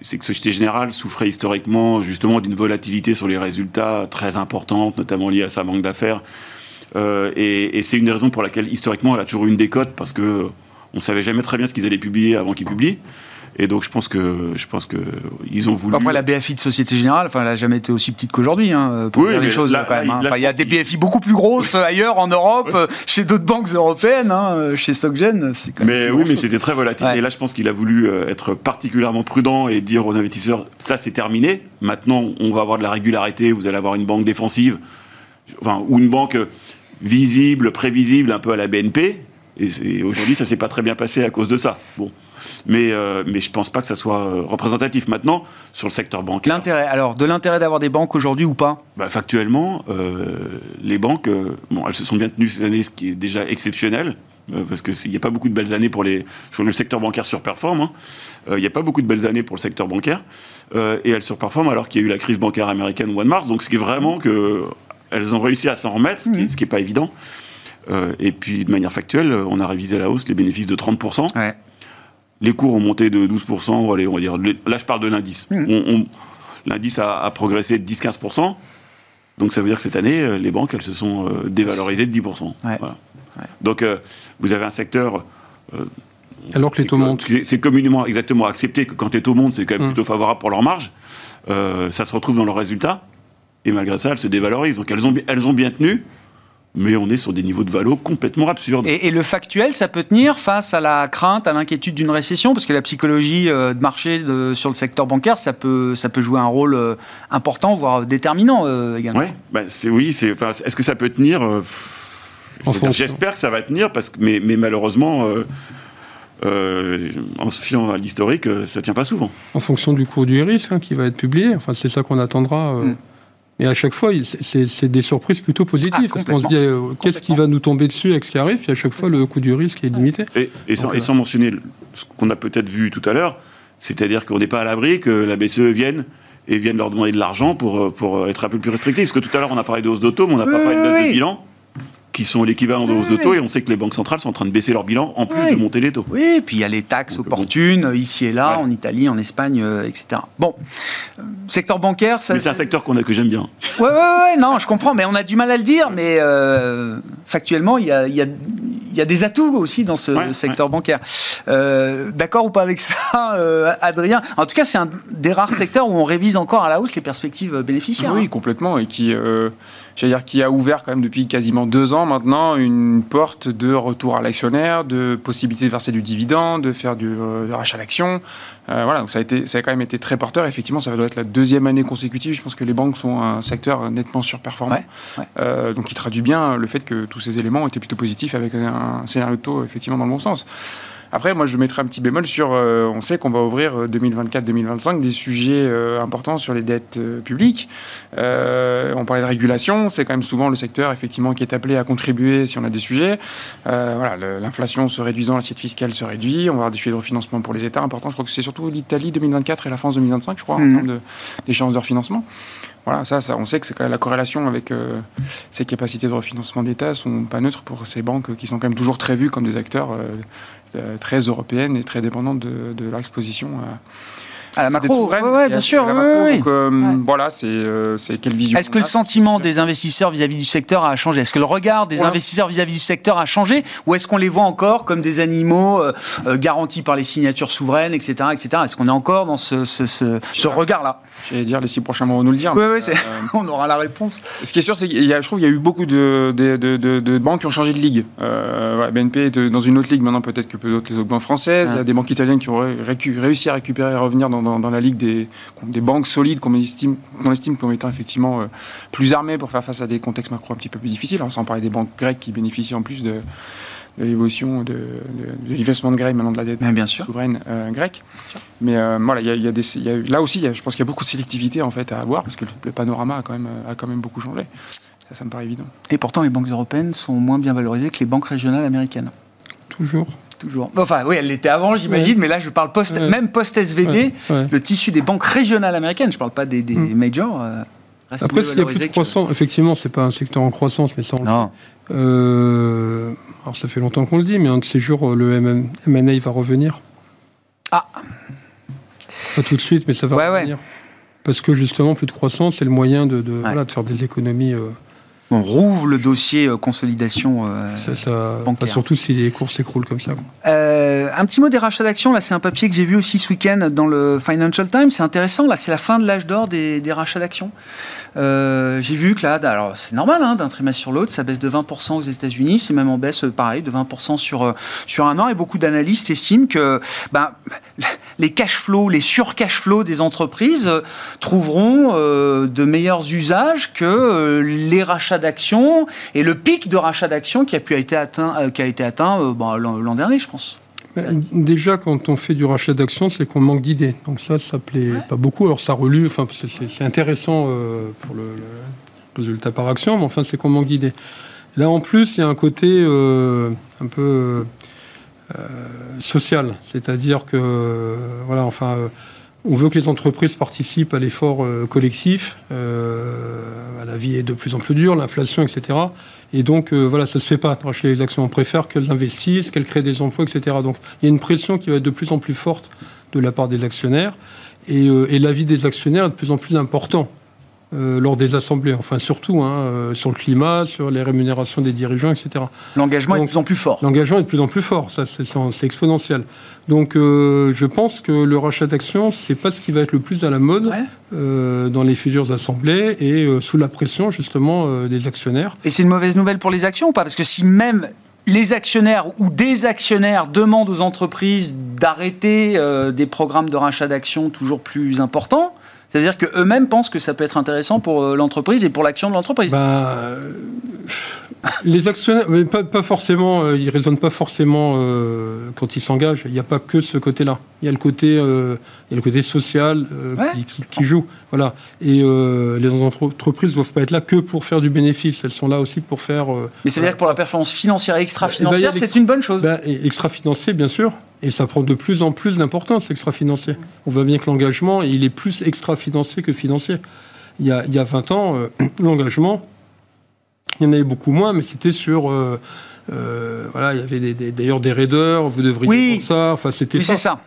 D: c'est que Société Générale souffrait historiquement justement d'une volatilité sur les résultats très importante, notamment liée à sa banque d'affaires. Euh, et, c'est une des raisons pour laquelle historiquement elle a toujours eu une décote parce que on savait jamais très bien ce qu'ils allaient publier avant qu'ils publient. Et donc je pense que je pense que ils ont voulu.
A: Après la BFI de Société Générale, enfin, elle n'a jamais été aussi petite qu'aujourd'hui, hein, pour dire les choses quand même. Hein. il y a des BFI beaucoup plus grosses ailleurs en Europe, chez d'autres banques européennes, hein, chez Soggen.
D: Mais oui, mais c'était très volatile. Et là, je pense qu'il a voulu euh, être particulièrement prudent et dire aux investisseurs ça c'est terminé. Maintenant, on va avoir de la régularité. Vous allez avoir une banque défensive, enfin, ou une banque visible, prévisible, un peu à la BNP Et, aujourd'hui, ça s'est pas très bien passé à cause de ça. Bon. Mais, euh, mais je pense pas que ça soit euh, représentatif. Maintenant, sur le secteur bancaire.
A: L'intérêt, alors, de l'intérêt d'avoir des banques aujourd'hui ou pas?
D: Bah, Factuellement, euh, les banques, bon, elles se sont bien tenues cette année, ce qui est déjà exceptionnel. parce qu'il n'y a pas beaucoup de belles années pour les. Je le secteur bancaire surperforme. Hein. Il n'y a pas beaucoup de belles années pour le secteur bancaire. et elles surperforment alors qu'il y a eu la crise bancaire américaine au mois de mars. Donc, ce qui est vraiment que. Elles ont réussi à s'en remettre, ce qui n'est mmh. pas évident. Et puis, de manière factuelle, on a révisé à la hausse les bénéfices de 30%. Ouais. Les cours ont monté de 12%, allez, on va dire, là je parle de l'indice. Mmh. L'indice a, progressé de 10-15%, donc ça veut dire que cette année, euh, les banques, elles se sont euh, dévalorisées de 10%. Donc euh, vous avez un secteur...
C: Alors que les taux montent.
D: C'est communément exactement accepté que quand les taux montent, c'est quand même mmh. plutôt favorable pour leur marge. ça se retrouve dans leurs résultats, et malgré ça, elles se dévalorisent. Donc elles ont, elles ont bien tenu, mais on est sur des niveaux de valo complètement absurdes.
A: Et, le factuel, ça peut tenir face à la crainte, à l'inquiétude d'une récession? Parce que la psychologie euh, de marché sur le secteur bancaire, ça peut, ça peut jouer un rôle euh, important, voire déterminant euh, également.
D: Ouais, bah, oui, est-ce que ça peut tenir? J'espère que ça va tenir, parce que, mais, mais malheureusement... en se fiant à l'historique, ça tient pas souvent.
C: En fonction du cours du risque hein, qui va être publié, enfin, c'est ça qu'on attendra. Mm. Mais à chaque fois, c'est des surprises plutôt positives. Ah, parce qu'on se dit, euh, qu'est-ce qui va nous tomber dessus avec ce qui arrive Puis à chaque fois, le coût du risque est limité.
D: Et, sans, euh, mentionner ce qu'on a peut-être vu tout à l'heure, c'est-à-dire qu'on n'est pas à l'abri que la BCE vienne et vienne leur demander de l'argent pour, euh, pour être un peu plus restrictif. Parce que tout à l'heure, on a parlé de hausse d'auto, mais on n'a pas parlé de de bilan qui sont l'équivalent de hausse de taux, et on sait que les banques centrales sont en train de baisser leur bilan en plus de monter les taux.
A: Oui, et puis il y a les taxes opportunes, ici et là, en Italie, en Espagne, euh, etc. Bon, secteur bancaire, ça.
D: Mais c'est un secteur qu'on a, que j'aime bien.
A: Oui, oui, oui, non, je comprends, mais on a du mal à le dire, mais euh, factuellement, il y a, y, a, y a, des atouts aussi dans ce secteur bancaire. Euh, d'accord ou pas avec ça, Adrien? En tout cas, c'est un des rares secteurs où on révise encore à la hausse les perspectives bénéficiaires.
E: Oui, hein. complètement, et qui j'allais dire, qui a ouvert quand même depuis quasiment deux ans maintenant une porte de retour à l'actionnaire, de possibilité de verser du dividende, de faire du euh, rachat d'actions. Euh, voilà, donc ça a, été, ça a quand même été très porteur. Effectivement, ça doit être la deuxième année consécutive. Je pense que les banques sont un secteur nettement surperformant. Euh, donc, il traduit bien le fait que tous ces éléments étaient plutôt positifs avec un scénario de taux effectivement dans le bon sens. Après, moi, je mettrais un petit bémol sur. Euh, on sait qu'on va ouvrir 2024-2025 euh, des sujets euh, importants sur les dettes publiques. on parlait de régulation. C'est quand même souvent le secteur, effectivement, qui est appelé à contribuer si on a des sujets. voilà, l'inflation se réduisant, l'assiette fiscale se réduit. On va avoir des sujets de refinancement pour les États importants. Je crois que c'est surtout l'Italie 2024 et la France 2025, je crois, en mmh. termes de, de refinancement. Voilà, ça, ça, on sait que c'est la corrélation avec euh, ces capacités de refinancement d'État sont pas neutres pour ces banques qui sont quand même toujours très vues comme des acteurs euh, euh, très européennes et très dépendantes de, de leur exposition
A: à la macro, ouais, bien sûr. Donc,
E: euh, voilà, c'est euh, quelle vision.
A: Est-ce que le sentiment des investisseurs vis-à-vis du secteur a changé? Est-ce que le regard des investisseurs vis-à-vis du secteur a changé? Ou est-ce qu'on les voit encore comme des animaux euh, garantis par les signatures souveraines, etc. etc. Est-ce qu'on est encore dans ce, ce, ce, regard-là?
E: J'allais dire, les six prochains mois vont nous le dire.
A: Oui, oui, on aura la réponse.
E: Ce qui est sûr, c'est qu'il y a, je trouve qu'il y a eu beaucoup de, de, de, de, banques qui ont changé de ligue. BNP est dans une autre ligue maintenant, peut-être que d'autres les autres banques françaises. Il y a des banques italiennes qui ont réussi à récupérer et revenir dans dans, la ligue des, des banques solides qu'on estime, qu'on estime comme étant effectivement euh, plus armées pour faire face à des contextes macro un petit peu plus difficiles. Alors, sans parler des banques grecques qui bénéficient en plus de, l'évolution de, de, l'investissement de, grec maintenant de la dette
A: bien sûr.
E: souveraine euh, grecque. Mais euh, voilà, il y, a, des, là aussi, je pense qu'il y a beaucoup de sélectivité en fait à avoir parce que le, panorama a quand même, a quand même beaucoup changé. Ça, ça me paraît évident.
A: Et pourtant, les banques européennes sont moins bien valorisées que les banques régionales américaines.
C: Toujours.
A: Toujours. Enfin, oui, elle l'était avant, j'imagine, mais là, je parle post, même post-SVB, le tissu des banques régionales américaines, je ne parle pas des, mm. majors. Euh,
C: Après, s'il y a plus de croissance, effectivement, ce n'est pas un secteur en croissance, mais ça,
A: non.
C: Euh, alors, ça fait longtemps qu'on le dit, mais un de ces jours, le M&A va revenir.
A: Ah
C: Pas tout de suite, mais ça va revenir. Parce que, justement, plus de croissance, c'est le moyen de, de, faire des économies... Euh,
A: on rouvre le dossier euh, consolidation
C: euh, ça, bancaire. surtout si les cours s'écroulent comme ça.
A: Euh, un petit mot des rachats d'actions. Là, c'est un papier que j'ai vu aussi ce week-end dans le Financial Times. C'est intéressant. Là, c'est la fin de l'âge d'or des, rachats d'actions. j'ai vu que là, alors c'est normal, hein, d'un trimestre sur l'autre, ça baisse de 20% aux États-Unis. C'est même en baisse, pareil, de 20% sur, sur un an. Et beaucoup d'analystes estiment que ben, les cash flows, les sur-cash flows des entreprises trouveront de meilleurs usages que les rachats rachat d'actions et le pic de rachat d'actions qui a pu été atteint, qui a été atteint bah, l'an dernier, je pense.
C: Déjà, quand on fait du rachat d'actions, c'est qu'on manque d'idées. Donc ça, ça plaît pas beaucoup. Alors ça relue, enfin, c'est intéressant pour le, résultat par action, mais enfin, c'est qu'on manque d'idées. Là, en plus, il y a un côté un peu euh, social, c'est-à-dire que voilà, enfin, euh, on veut que les entreprises participent à l'effort euh, collectif. la vie est de plus en plus dure, l'inflation, etc. Et donc, voilà, ça ne se fait pas racheter les actions. On préfère qu'elles investissent, qu'elles créent des emplois, etc. Donc, il y a une pression qui va être de plus en plus forte de la part des actionnaires. Et, et l'avis des actionnaires est de plus en plus important. Euh, lors des assemblées, enfin surtout hein, euh, sur le climat, sur les rémunérations des dirigeants, etc.
A: L'engagement est de plus en plus fort.
C: L'engagement est de plus en plus fort, ça c'est exponentiel. Donc euh, je pense que le rachat d'actions, c'est pas ce qui va être le plus à la mode dans les futures assemblées et sous la pression justement des actionnaires.
A: Et c'est une mauvaise nouvelle pour les actions ou pas? Parce que si même les actionnaires ou des actionnaires demandent aux entreprises d'arrêter des programmes de rachat d'actions toujours plus importants, c'est-à-dire qu'eux-mêmes pensent que ça peut être intéressant pour euh, l'entreprise et pour l'action de l'entreprise.
C: Bah, les actionnaires, mais pas, forcément, euh, ils ne raisonnent pas forcément euh, quand ils s'engagent. Il n'y a pas que ce côté-là. Il y a le côté, il y a le côté social qui, joue. Voilà. Et les entreprises ne doivent pas être là que pour faire du bénéfice. Elles sont là aussi pour faire.
A: mais c'est-à-dire que pour la performance financière et extra-financière, bah, c'est une bonne chose.
C: Bah, extra-financier, bien sûr. Et ça prend de plus en plus d'importance, extra-financier. On voit bien que l'engagement, il est plus extra-financier que financier. Il y a, il y a 20 ans, euh, l'engagement, il y en avait beaucoup moins, mais c'était sur... Euh, euh, voilà, il y avait d'ailleurs des, raiders, vous devriez
A: oui.
C: ça. Enfin, c'était
A: ça. c'est ça.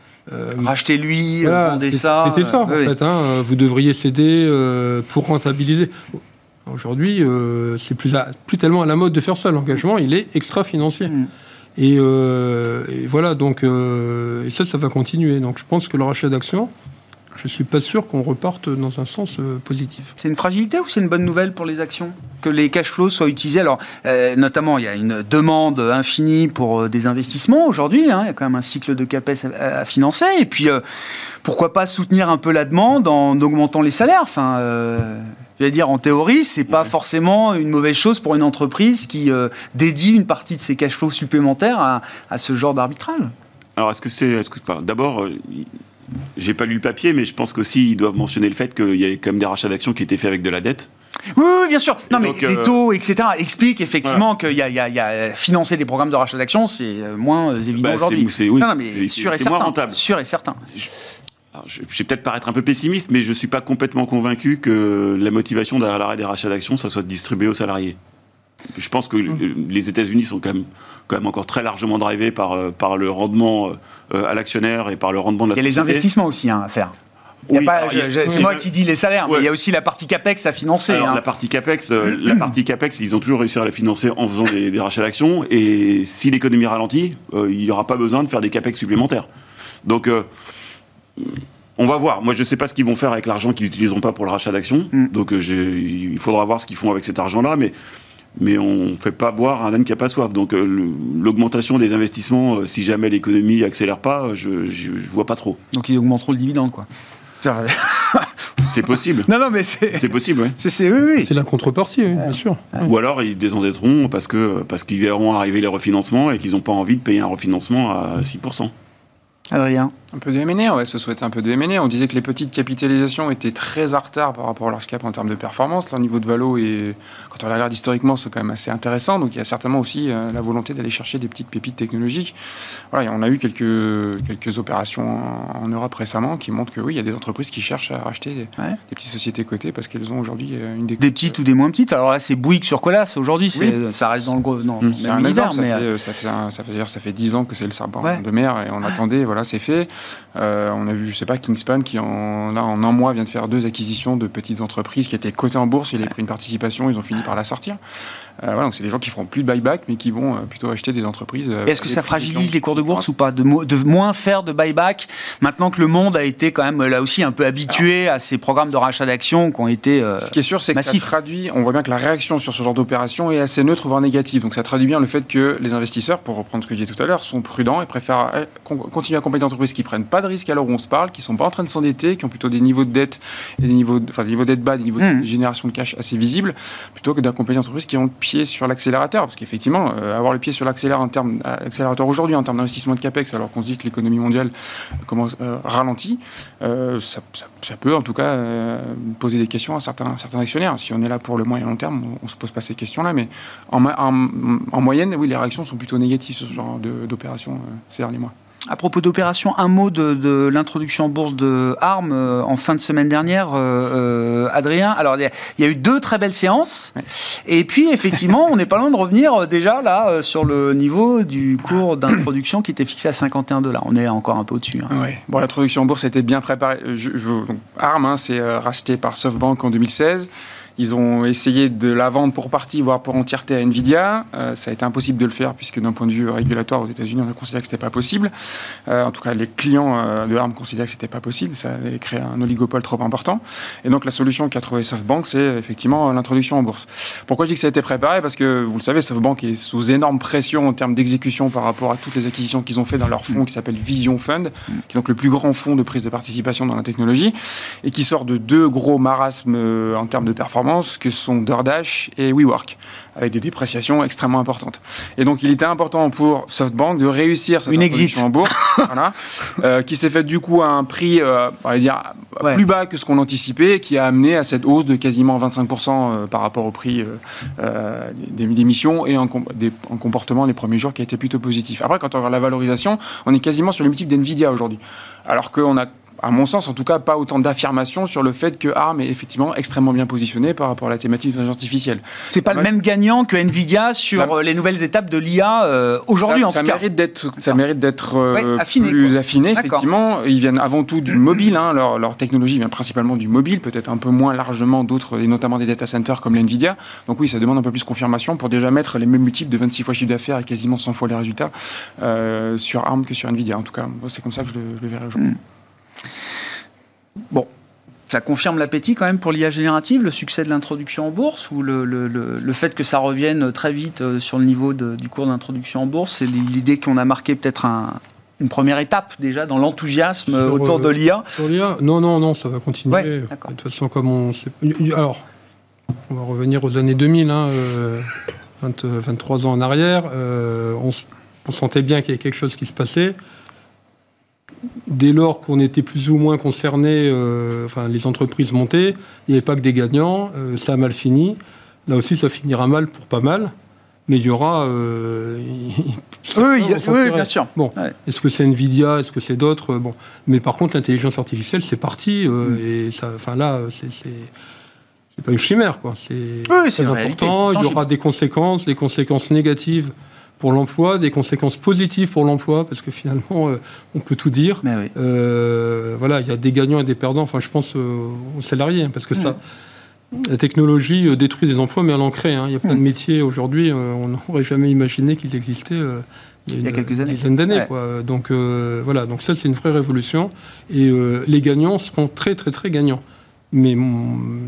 A: Rachetez-lui, vendez ça.
C: C'était ça, en fait. Hein, vous devriez céder pour rentabiliser. Aujourd'hui, c'est plus, plus tellement à la mode de faire ça. L'engagement, il est extra-financier. Mm. Euh, et, voilà, donc, euh, ça, ça va continuer. Donc je pense que le rachat d'actions, je ne suis pas sûr qu'on reparte dans un sens euh, positif.
A: C'est une fragilité ou c'est une bonne nouvelle pour les actions? Que les cash flows soient utilisés? Alors, notamment, il y a une demande infinie pour des investissements aujourd'hui. Hein. il y a quand même un cycle de CAPEX à, financer. Et puis, pourquoi pas soutenir un peu la demande en augmentant les salaires? Enfin, je vais dire, en théorie, c'est pas forcément une mauvaise chose pour une entreprise qui euh, dédie une partie de ses cash flows supplémentaires à, ce genre d'arbitrage.
D: Alors, est-ce que c'est. Est que, D'abord, euh, j'ai pas lu le papier, mais je pense qu'aussi, ils doivent mentionner le fait qu'il y a quand même des rachats d'actions qui étaient faits avec de la dette.
A: Oui, bien sûr. Non, mais les euh, taux, etc., expliquent effectivement qu'il y, a financer des programmes de rachat d'actions, c'est moins évident bah, aujourd'hui.
D: C'est oui, moins rentable.
A: Sûr et certain
D: je, vais peut-être paraître un peu pessimiste, mais je ne suis pas complètement convaincu que la motivation derrière l'arrêt des rachats d'actions, ça soit de distribuer aux salariés. Je pense que mmh. les États-Unis sont quand même, quand même encore très largement drivés par, euh, par le rendement euh, à l'actionnaire et par le rendement de la
A: société. Il y a les investissements aussi hein, à faire. c'est moi qui dis les salaires, mais il y a aussi la partie capex à financer.
D: Hein. La partie capex, euh, la partie capex, ils ont toujours réussi à la financer en faisant des, rachats d'actions. Et si l'économie ralentit, il n'y aura pas besoin de faire des capex supplémentaires. Donc on va voir. Moi, je ne sais pas ce qu'ils vont faire avec l'argent qu'ils n'utiliseront pas pour le rachat d'actions. Mm. Donc, euh, il faudra voir ce qu'ils font avec cet argent-là. Mais, mais on ne fait pas boire un âne qui n'a pas soif. Donc, euh, l'augmentation des investissements, euh, si jamais l'économie accélère pas, je ne vois pas trop.
A: Donc, ils augmenteront le dividende, quoi.
D: C'est possible.
A: Non, non, mais c'est.
D: C'est possible, oui.
A: C'est oui,
C: la contrepartie, bien sûr.
D: Ou alors ils désendetteront parce que parce qu'ils verront arriver les refinancements et qu'ils n'ont pas envie de payer un refinancement à 6%.
A: Adrien
E: un peu de M&A, ouais, se souhaite un peu de M&A. On disait que les petites capitalisations étaient très en retard par rapport au large cap en termes de performance. Leur niveau de valo, et quand on regarde historiquement, c'est quand même assez intéressant. Donc il y a certainement aussi euh, la volonté d'aller chercher des petites pépites technologiques. Voilà, on a eu quelques, quelques opérations en, Europe récemment qui montrent que oui, il y a des entreprises qui cherchent à racheter des, petites sociétés cotées parce qu'elles ont aujourd'hui euh, une
A: des... Des petites ou des moins petites. Alors là, c'est Bouygues sur Colas. Aujourd'hui, ça reste dans le gros... Non,
E: c'est un exemple. Ça, fait, ça, fait, ça, fait, ça fait 10 ans que c'est le serpent de mer et on attendait, voilà, c'est fait. Euh, on a vu, je sais pas, Kingspan qui en, là, en un mois vient de faire deux acquisitions de petites entreprises qui étaient cotées en bourse. Il a pris une participation, ils ont fini par la sortir. Euh, voilà, donc c'est des gens qui feront plus de buyback, mais qui vont euh, plutôt acheter des entreprises.
A: Est-ce que ça fragilise les cours de bourse ou pas de, moins faire de buyback maintenant que le monde a été quand même là aussi un peu habitué à ces programmes de rachat d'actions qui ont été
E: Ce qui est sûr, c'est que ça traduit. On voit bien que la réaction sur ce genre d'opération est assez neutre voire négative. Donc ça traduit bien le fait que les investisseurs, pour reprendre ce que je disais tout à l'heure, sont prudents et préfèrent continuer à compagnies d'entreprise qui prennent pas de risques à l'heure où on se parle, qui sont pas en train de s'endetter, qui ont plutôt des niveaux de dette et des niveaux, enfin des niveaux de dette bas, des niveaux de
A: Mhm.
E: génération de cash assez visibles, plutôt que d'un compagnie d'entreprise qui ont le sur l'accélérateur, parce qu'effectivement, euh, avoir le pied sur l'accélérateur euh, aujourd'hui en termes d'investissement de capex, alors qu'on se dit que l'économie mondiale commence euh, ralentit, euh, ça, peut en tout cas poser des questions à certains, actionnaires. Si on est là pour le moyen et long terme, on, ne se pose pas ces questions-là, mais en, en- en moyenne, oui, les réactions sont plutôt négatives sur ce genre euh, ces derniers mois.
A: À propos d'opération, un mot de, de l'introduction en bourse de ARM euh, en fin de semaine dernière, euh, euh, Adrien. Alors, il y, a- il y a eu deux très belles séances.
E: Ouais.
A: Et puis, effectivement, on n'est pas loin de revenir déjà là sur le niveau du cours d'introduction qui était fixé à 51 dollars. On est encore un peu au-dessus. hein.
E: Ouais. Bon, l'introduction en bourse était bien préparée. Je, je- donc, ARM, hein, c'est racheté par SoftBank en 2016. Ils ont essayé de la vendre pour partie, voire pour entièreté à Nvidia. Euh, ça a été impossible de le faire puisque d'un point de vue régulatoire aux États-Unis, on a considéré que c'était pas possible. Euh, en tout cas, les clients euh, de ARM considéraient que c'était pas possible. Ça allait créer un oligopole trop important. Et donc, la solution qu'a trouvé SoftBank, c'est effectivement l'introduction en bourse. Pourquoi je dis que ça a été préparé? Parce que vous le savez, SoftBank est sous énorme pression en termes d'exécution par rapport à toutes les acquisitions qu'ils ont fait dans leur fonds qui s'appelle Vision Fund, qui est donc le plus grand fonds de prise de participation dans la technologie, et qui sort de deux gros marasmes euh, en termes de performance, que sont DoorDash et WeWork, avec des dépréciations extrêmement importantes. Et donc, il était important pour SoftBank de réussir cette
A: Une exit.
E: en bourse, voilà, euh, qui s'est fait du coup à un prix, euh, on va dire,
A: Ouais.
E: plus bas que ce qu'on anticipait, qui a amené à cette hausse de quasiment 25% euh, par rapport au prix euh, des, des missions et en, com- des- en comportement les premiers jours qui a été plutôt positif. Après, quand on regarde la valorisation, on est quasiment sur le multiple d'NVIDIA aujourd'hui. Alors qu'on a à mon sens, en tout cas, pas autant d'affirmations sur le fait que ARM est effectivement extrêmement bien positionné par rapport à la thématique de l'intelligence artificielle.
A: C'est pas le
E: Ouais.
A: même gagnant que Nvidia sur
E: Bah,
A: euh, les nouvelles étapes de l'IA euh, aujourd'hui en
E: ça
A: tout cas.
E: mérite d'être, ça mérite d'être euh,
A: Ouais, affiné,
E: plus
A: quoi.
E: affiné, effectivement. Ils viennent avant tout du mobile. hein. Leur, leur technologie vient principalement du mobile, peut-être un peu moins largement d'autres, et notamment des data centers comme l'NVIDIA. Donc oui, ça demande un peu plus de confirmation pour déjà mettre les mêmes multiples de 26 fois chiffre d'affaires et quasiment 100 fois les résultats euh, sur ARM que sur NVIDIA. En tout cas, c'est comme ça que je le, je le verrai aujourd'hui.
A: Bon, ça confirme l'appétit quand même pour l'IA générative, le succès de l'introduction en bourse ou le, le- le- le fait que ça revienne très vite euh, sur le niveau de- du cours d'introduction en bourse C'est l'idée qu'on a marqué peut-être un- une première étape déjà dans l'enthousiasme euh, autour
C: euh,
A: de l'IA
C: Sur l'IA Non, non, non, ça va continuer.
A: Ouais,
C: de toute façon, comme on sait. Alors, on va revenir aux années 2000, hein, euh, 20, euh, 23 ans en arrière. euh, on sentait bien qu'il y avait quelque chose qui se passait. Dès lors qu'on était plus ou moins concerné, euh, enfin, les entreprises montaient, il n'y avait pas que des gagnants, euh, ça a mal fini. Là aussi, ça finira mal pour pas mal, mais il y aura. euh,
A: Oui, oui, bien sûr.
C: Bon,
A: Ouais.
C: est-ce que c'est Nvidia, est-ce que c'est d'autres Bon, mais par contre, l'intelligence artificielle, c'est parti, euh,
A: Mm.
C: et ça, enfin là, c'est c'est pas une chimère, quoi. C'est
A: Oui, réalité,
C: important. Il y aura des conséquences, des conséquences négatives pour l'emploi, des conséquences positives pour l'emploi, parce que finalement, euh, on peut tout dire.
A: Mais oui.
C: Euh, voilà, il y a des gagnants et des perdants. Enfin, je pense euh, aux salariés, hein, parce que ça, la technologie détruit des emplois, mais elle en crée. hein. Il y a plein de métiers aujourd'hui, on n'aurait jamais imaginé qu'ils existaient. il y a,
A: Il y a quelques années.
C: dizaine d'années.
A: Ouais.
C: Donc euh, voilà, donc ça c'est une vraie révolution. Et euh, les gagnants seront très très très gagnants. Mais mm,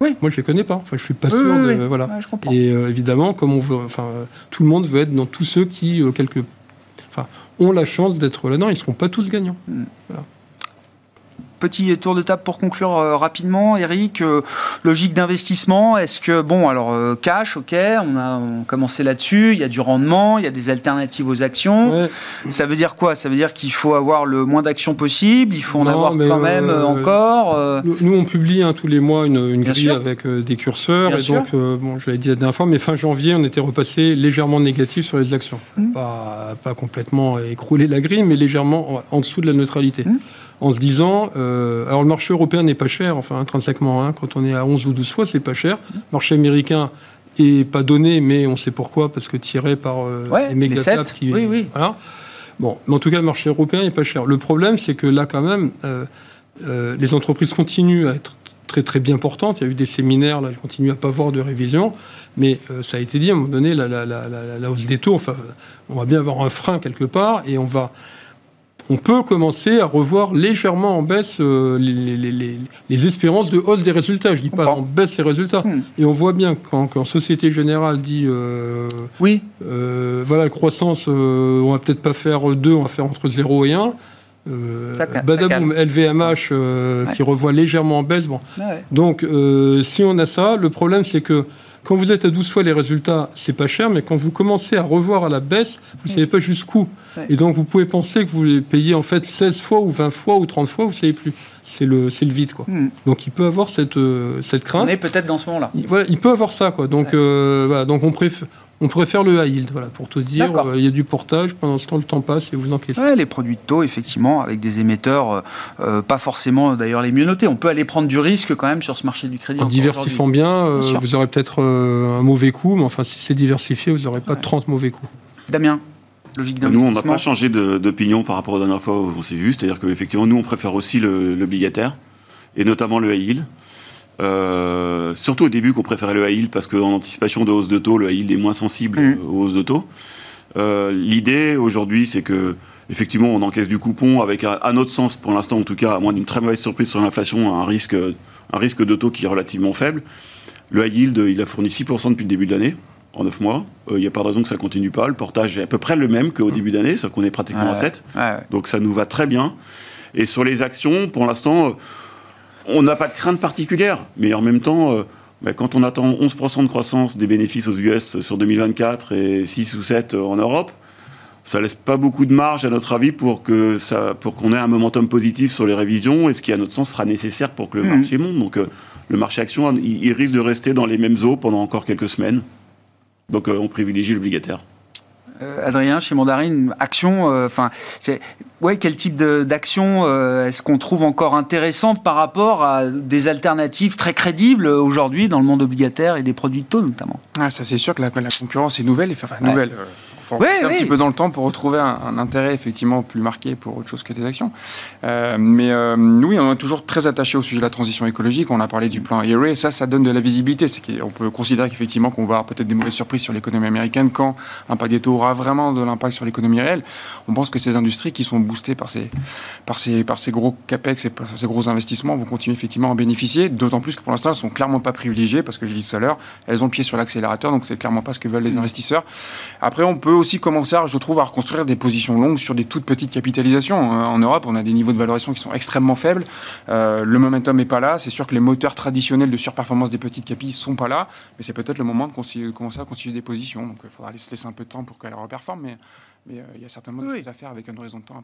A: Oui.
C: moi je les connais pas. Enfin, je suis pas sûr
A: oui,
C: de voilà.
A: Ouais, je comprends.
C: Et euh, évidemment, comme on veut, enfin, euh, tout le monde veut être dans tous ceux qui, euh, quelque, enfin, ont la chance d'être là-dedans. Ils ne seront pas tous gagnants.
A: Petit tour de table pour conclure euh, rapidement, Eric. euh, logique d'investissement, est-ce que, bon, alors euh, cash, ok, on a on a commencé là-dessus, il y a du rendement, il y a des alternatives aux actions.
C: Ouais.
A: Ça veut dire quoi? Ça veut dire qu'il faut avoir le moins d'actions possible, il faut en
C: Non,
A: avoir quand même encore.
C: Nous, on publie hein, tous les mois une, grille
A: sûr.
C: avec des curseurs.
A: Bien
C: et
A: sûr.
C: donc, bon, je l'avais dit la dernière fois, mais fin janvier, on était repassé légèrement négatif sur les actions.
A: Mhm.
C: Pas, pas complètement écrouler la grille, mais légèrement en, en dessous de la neutralité.
A: Mhm.
C: En se disant, euh, alors le marché européen n'est pas cher, enfin intrinsèquement, hein, quand on est à 11 ou 12 fois, c'est pas cher. Le marché américain est pas donné, mais on sait pourquoi, parce que tiré par euh,
A: Ouais,
C: les méga qui.
A: Oui, oui.
C: Voilà. Bon, mais en tout cas, le marché européen n'est pas cher. Le problème, c'est que là, quand même, euh, les entreprises continuent à être très très bien portantes. Il y a eu des séminaires, là, elles continuent à pas voir de révision, mais euh, ça a été dit à un moment donné, la, la- la- la- la hausse des taux, enfin, on va bien avoir un frein quelque part, et on va on peut commencer à revoir légèrement en baisse euh, les, espérances de hausse des résultats. Je ne dis pas en baisse les résultats. Hmm. Et on voit bien quand, quand Société Générale dit euh,
A: oui,
C: euh, voilà, la croissance, on va peut-être pas faire 2, on va faire entre 0 et 1. Badaboum, LVMH qui revoit légèrement en baisse. Bon. Donc, si on a ça, le problème c'est que quand vous êtes à 12 fois les résultats, c'est pas cher, mais quand vous commencez à revoir à la baisse, vous ne savez pas jusqu'où. Et donc vous pouvez penser que vous les payez en fait 16 fois ou 20 fois ou 30 fois, vous ne savez plus. C'est le, le vide. Quoi. Hmm. Donc il peut avoir cette, euh, cette crainte. On
A: est peut-être dans ce moment-là.
C: Il, voilà, il peut avoir ça. Quoi. Donc, euh, voilà, donc on préfère, on préfère le high yield, voilà, pour te dire. Euh, il y a du portage, pendant ce temps, le temps passe et vous encaissez.
A: Ouais, les produits de taux, effectivement, avec des émetteurs, euh, euh, pas forcément d'ailleurs les mieux notés. On peut aller prendre du risque quand même sur ce marché du crédit.
C: En diversifiant bien, vous aurez peut-être un mauvais coup, mais enfin, si c'est diversifié, vous n'aurez pas 30 mauvais coups.
A: Damien Logique
D: nous, on n'a pas changé d'opinion par rapport aux dernières fois où on s'est vu. C'est-à-dire qu'effectivement, nous, on préfère aussi l'obligataire, et notamment le high yield. Euh, surtout au début qu'on préférait le high yield parce qu'en anticipation de hausse de taux, le high yield est moins sensible mmh. aux hausses de taux. Euh, l'idée aujourd'hui, c'est que effectivement, on encaisse du coupon avec, à, notre sens, pour l'instant en tout cas, à moins d'une très mauvaise surprise sur l'inflation, un risque, un risque de taux qui est relativement faible. Le high yield, il a fourni 6% depuis le début de l'année, en 9 mois. Euh, il n'y a pas de raison que ça continue pas. Le portage est à peu près le même qu'au mmh. début d'année, sauf qu'on est pratiquement à 7. Donc ça nous va très bien. Et sur les actions, pour l'instant on n'a pas de crainte particulière, mais en même temps, euh, bah, quand on attend 11% de croissance des bénéfices aux US sur 2024 et 6 ou 7 en Europe, ça laisse pas beaucoup de marge, à notre avis, pour que ça, pour qu'on ait un momentum positif sur les révisions, et ce qui, à notre sens, sera nécessaire pour que le mmh. marché monte. Donc, euh, le marché action, il, risque de rester dans les mêmes eaux pendant encore quelques semaines. Donc, euh, on privilégie l'obligataire.
A: Euh, Adrien, chez Mandarine, action, euh, enfin, ouais, quel type d'action euh, est-ce qu'on trouve encore intéressante par rapport à des alternatives très crédibles aujourd'hui dans le monde obligataire et des produits de taux notamment?
E: Ah, Ça, c'est sûr que la, concurrence est nouvelle, enfin, nouvelle faut un petit peu dans le temps pour retrouver un, intérêt effectivement plus marqué pour autre chose que des actions. Euh, mais euh, oui, on est toujours très attaché au sujet de la transition écologique. On a parlé du plan IRA. Ça, ça donne de la visibilité. C'est qu'on peut considérer qu'effectivement qu'on va avoir peut-être des mauvaises surprises sur l'économie américaine quand des taux aura vraiment de l'impact sur l'économie réelle. On pense que ces industries qui sont boostées par ces, par ces, par ces gros capex et par ces gros investissements vont continuer effectivement à en bénéficier. D'autant plus que pour l'instant, elles sont clairement pas privilégiées parce que je l'ai dit tout à l'heure, elles ont le pied sur l'accélérateur, donc c'est clairement pas ce que veulent les investisseurs. Après, on peut aussi commencer, je trouve, à reconstruire des positions longues sur des toutes petites capitalisations. Euh, en Europe, on a des niveaux de valorisation qui sont extrêmement faibles. Euh, le momentum n'est pas là. C'est sûr que les moteurs traditionnels de surperformance des petites capitales ne sont pas là. Mais c'est peut-être le moment de, commencer à constituer des positions. Donc il faudra se laisser un peu de temps pour qu'elles reperforment. Mais, mais euh, il y a certainement des choses à faire avec un horizon de temps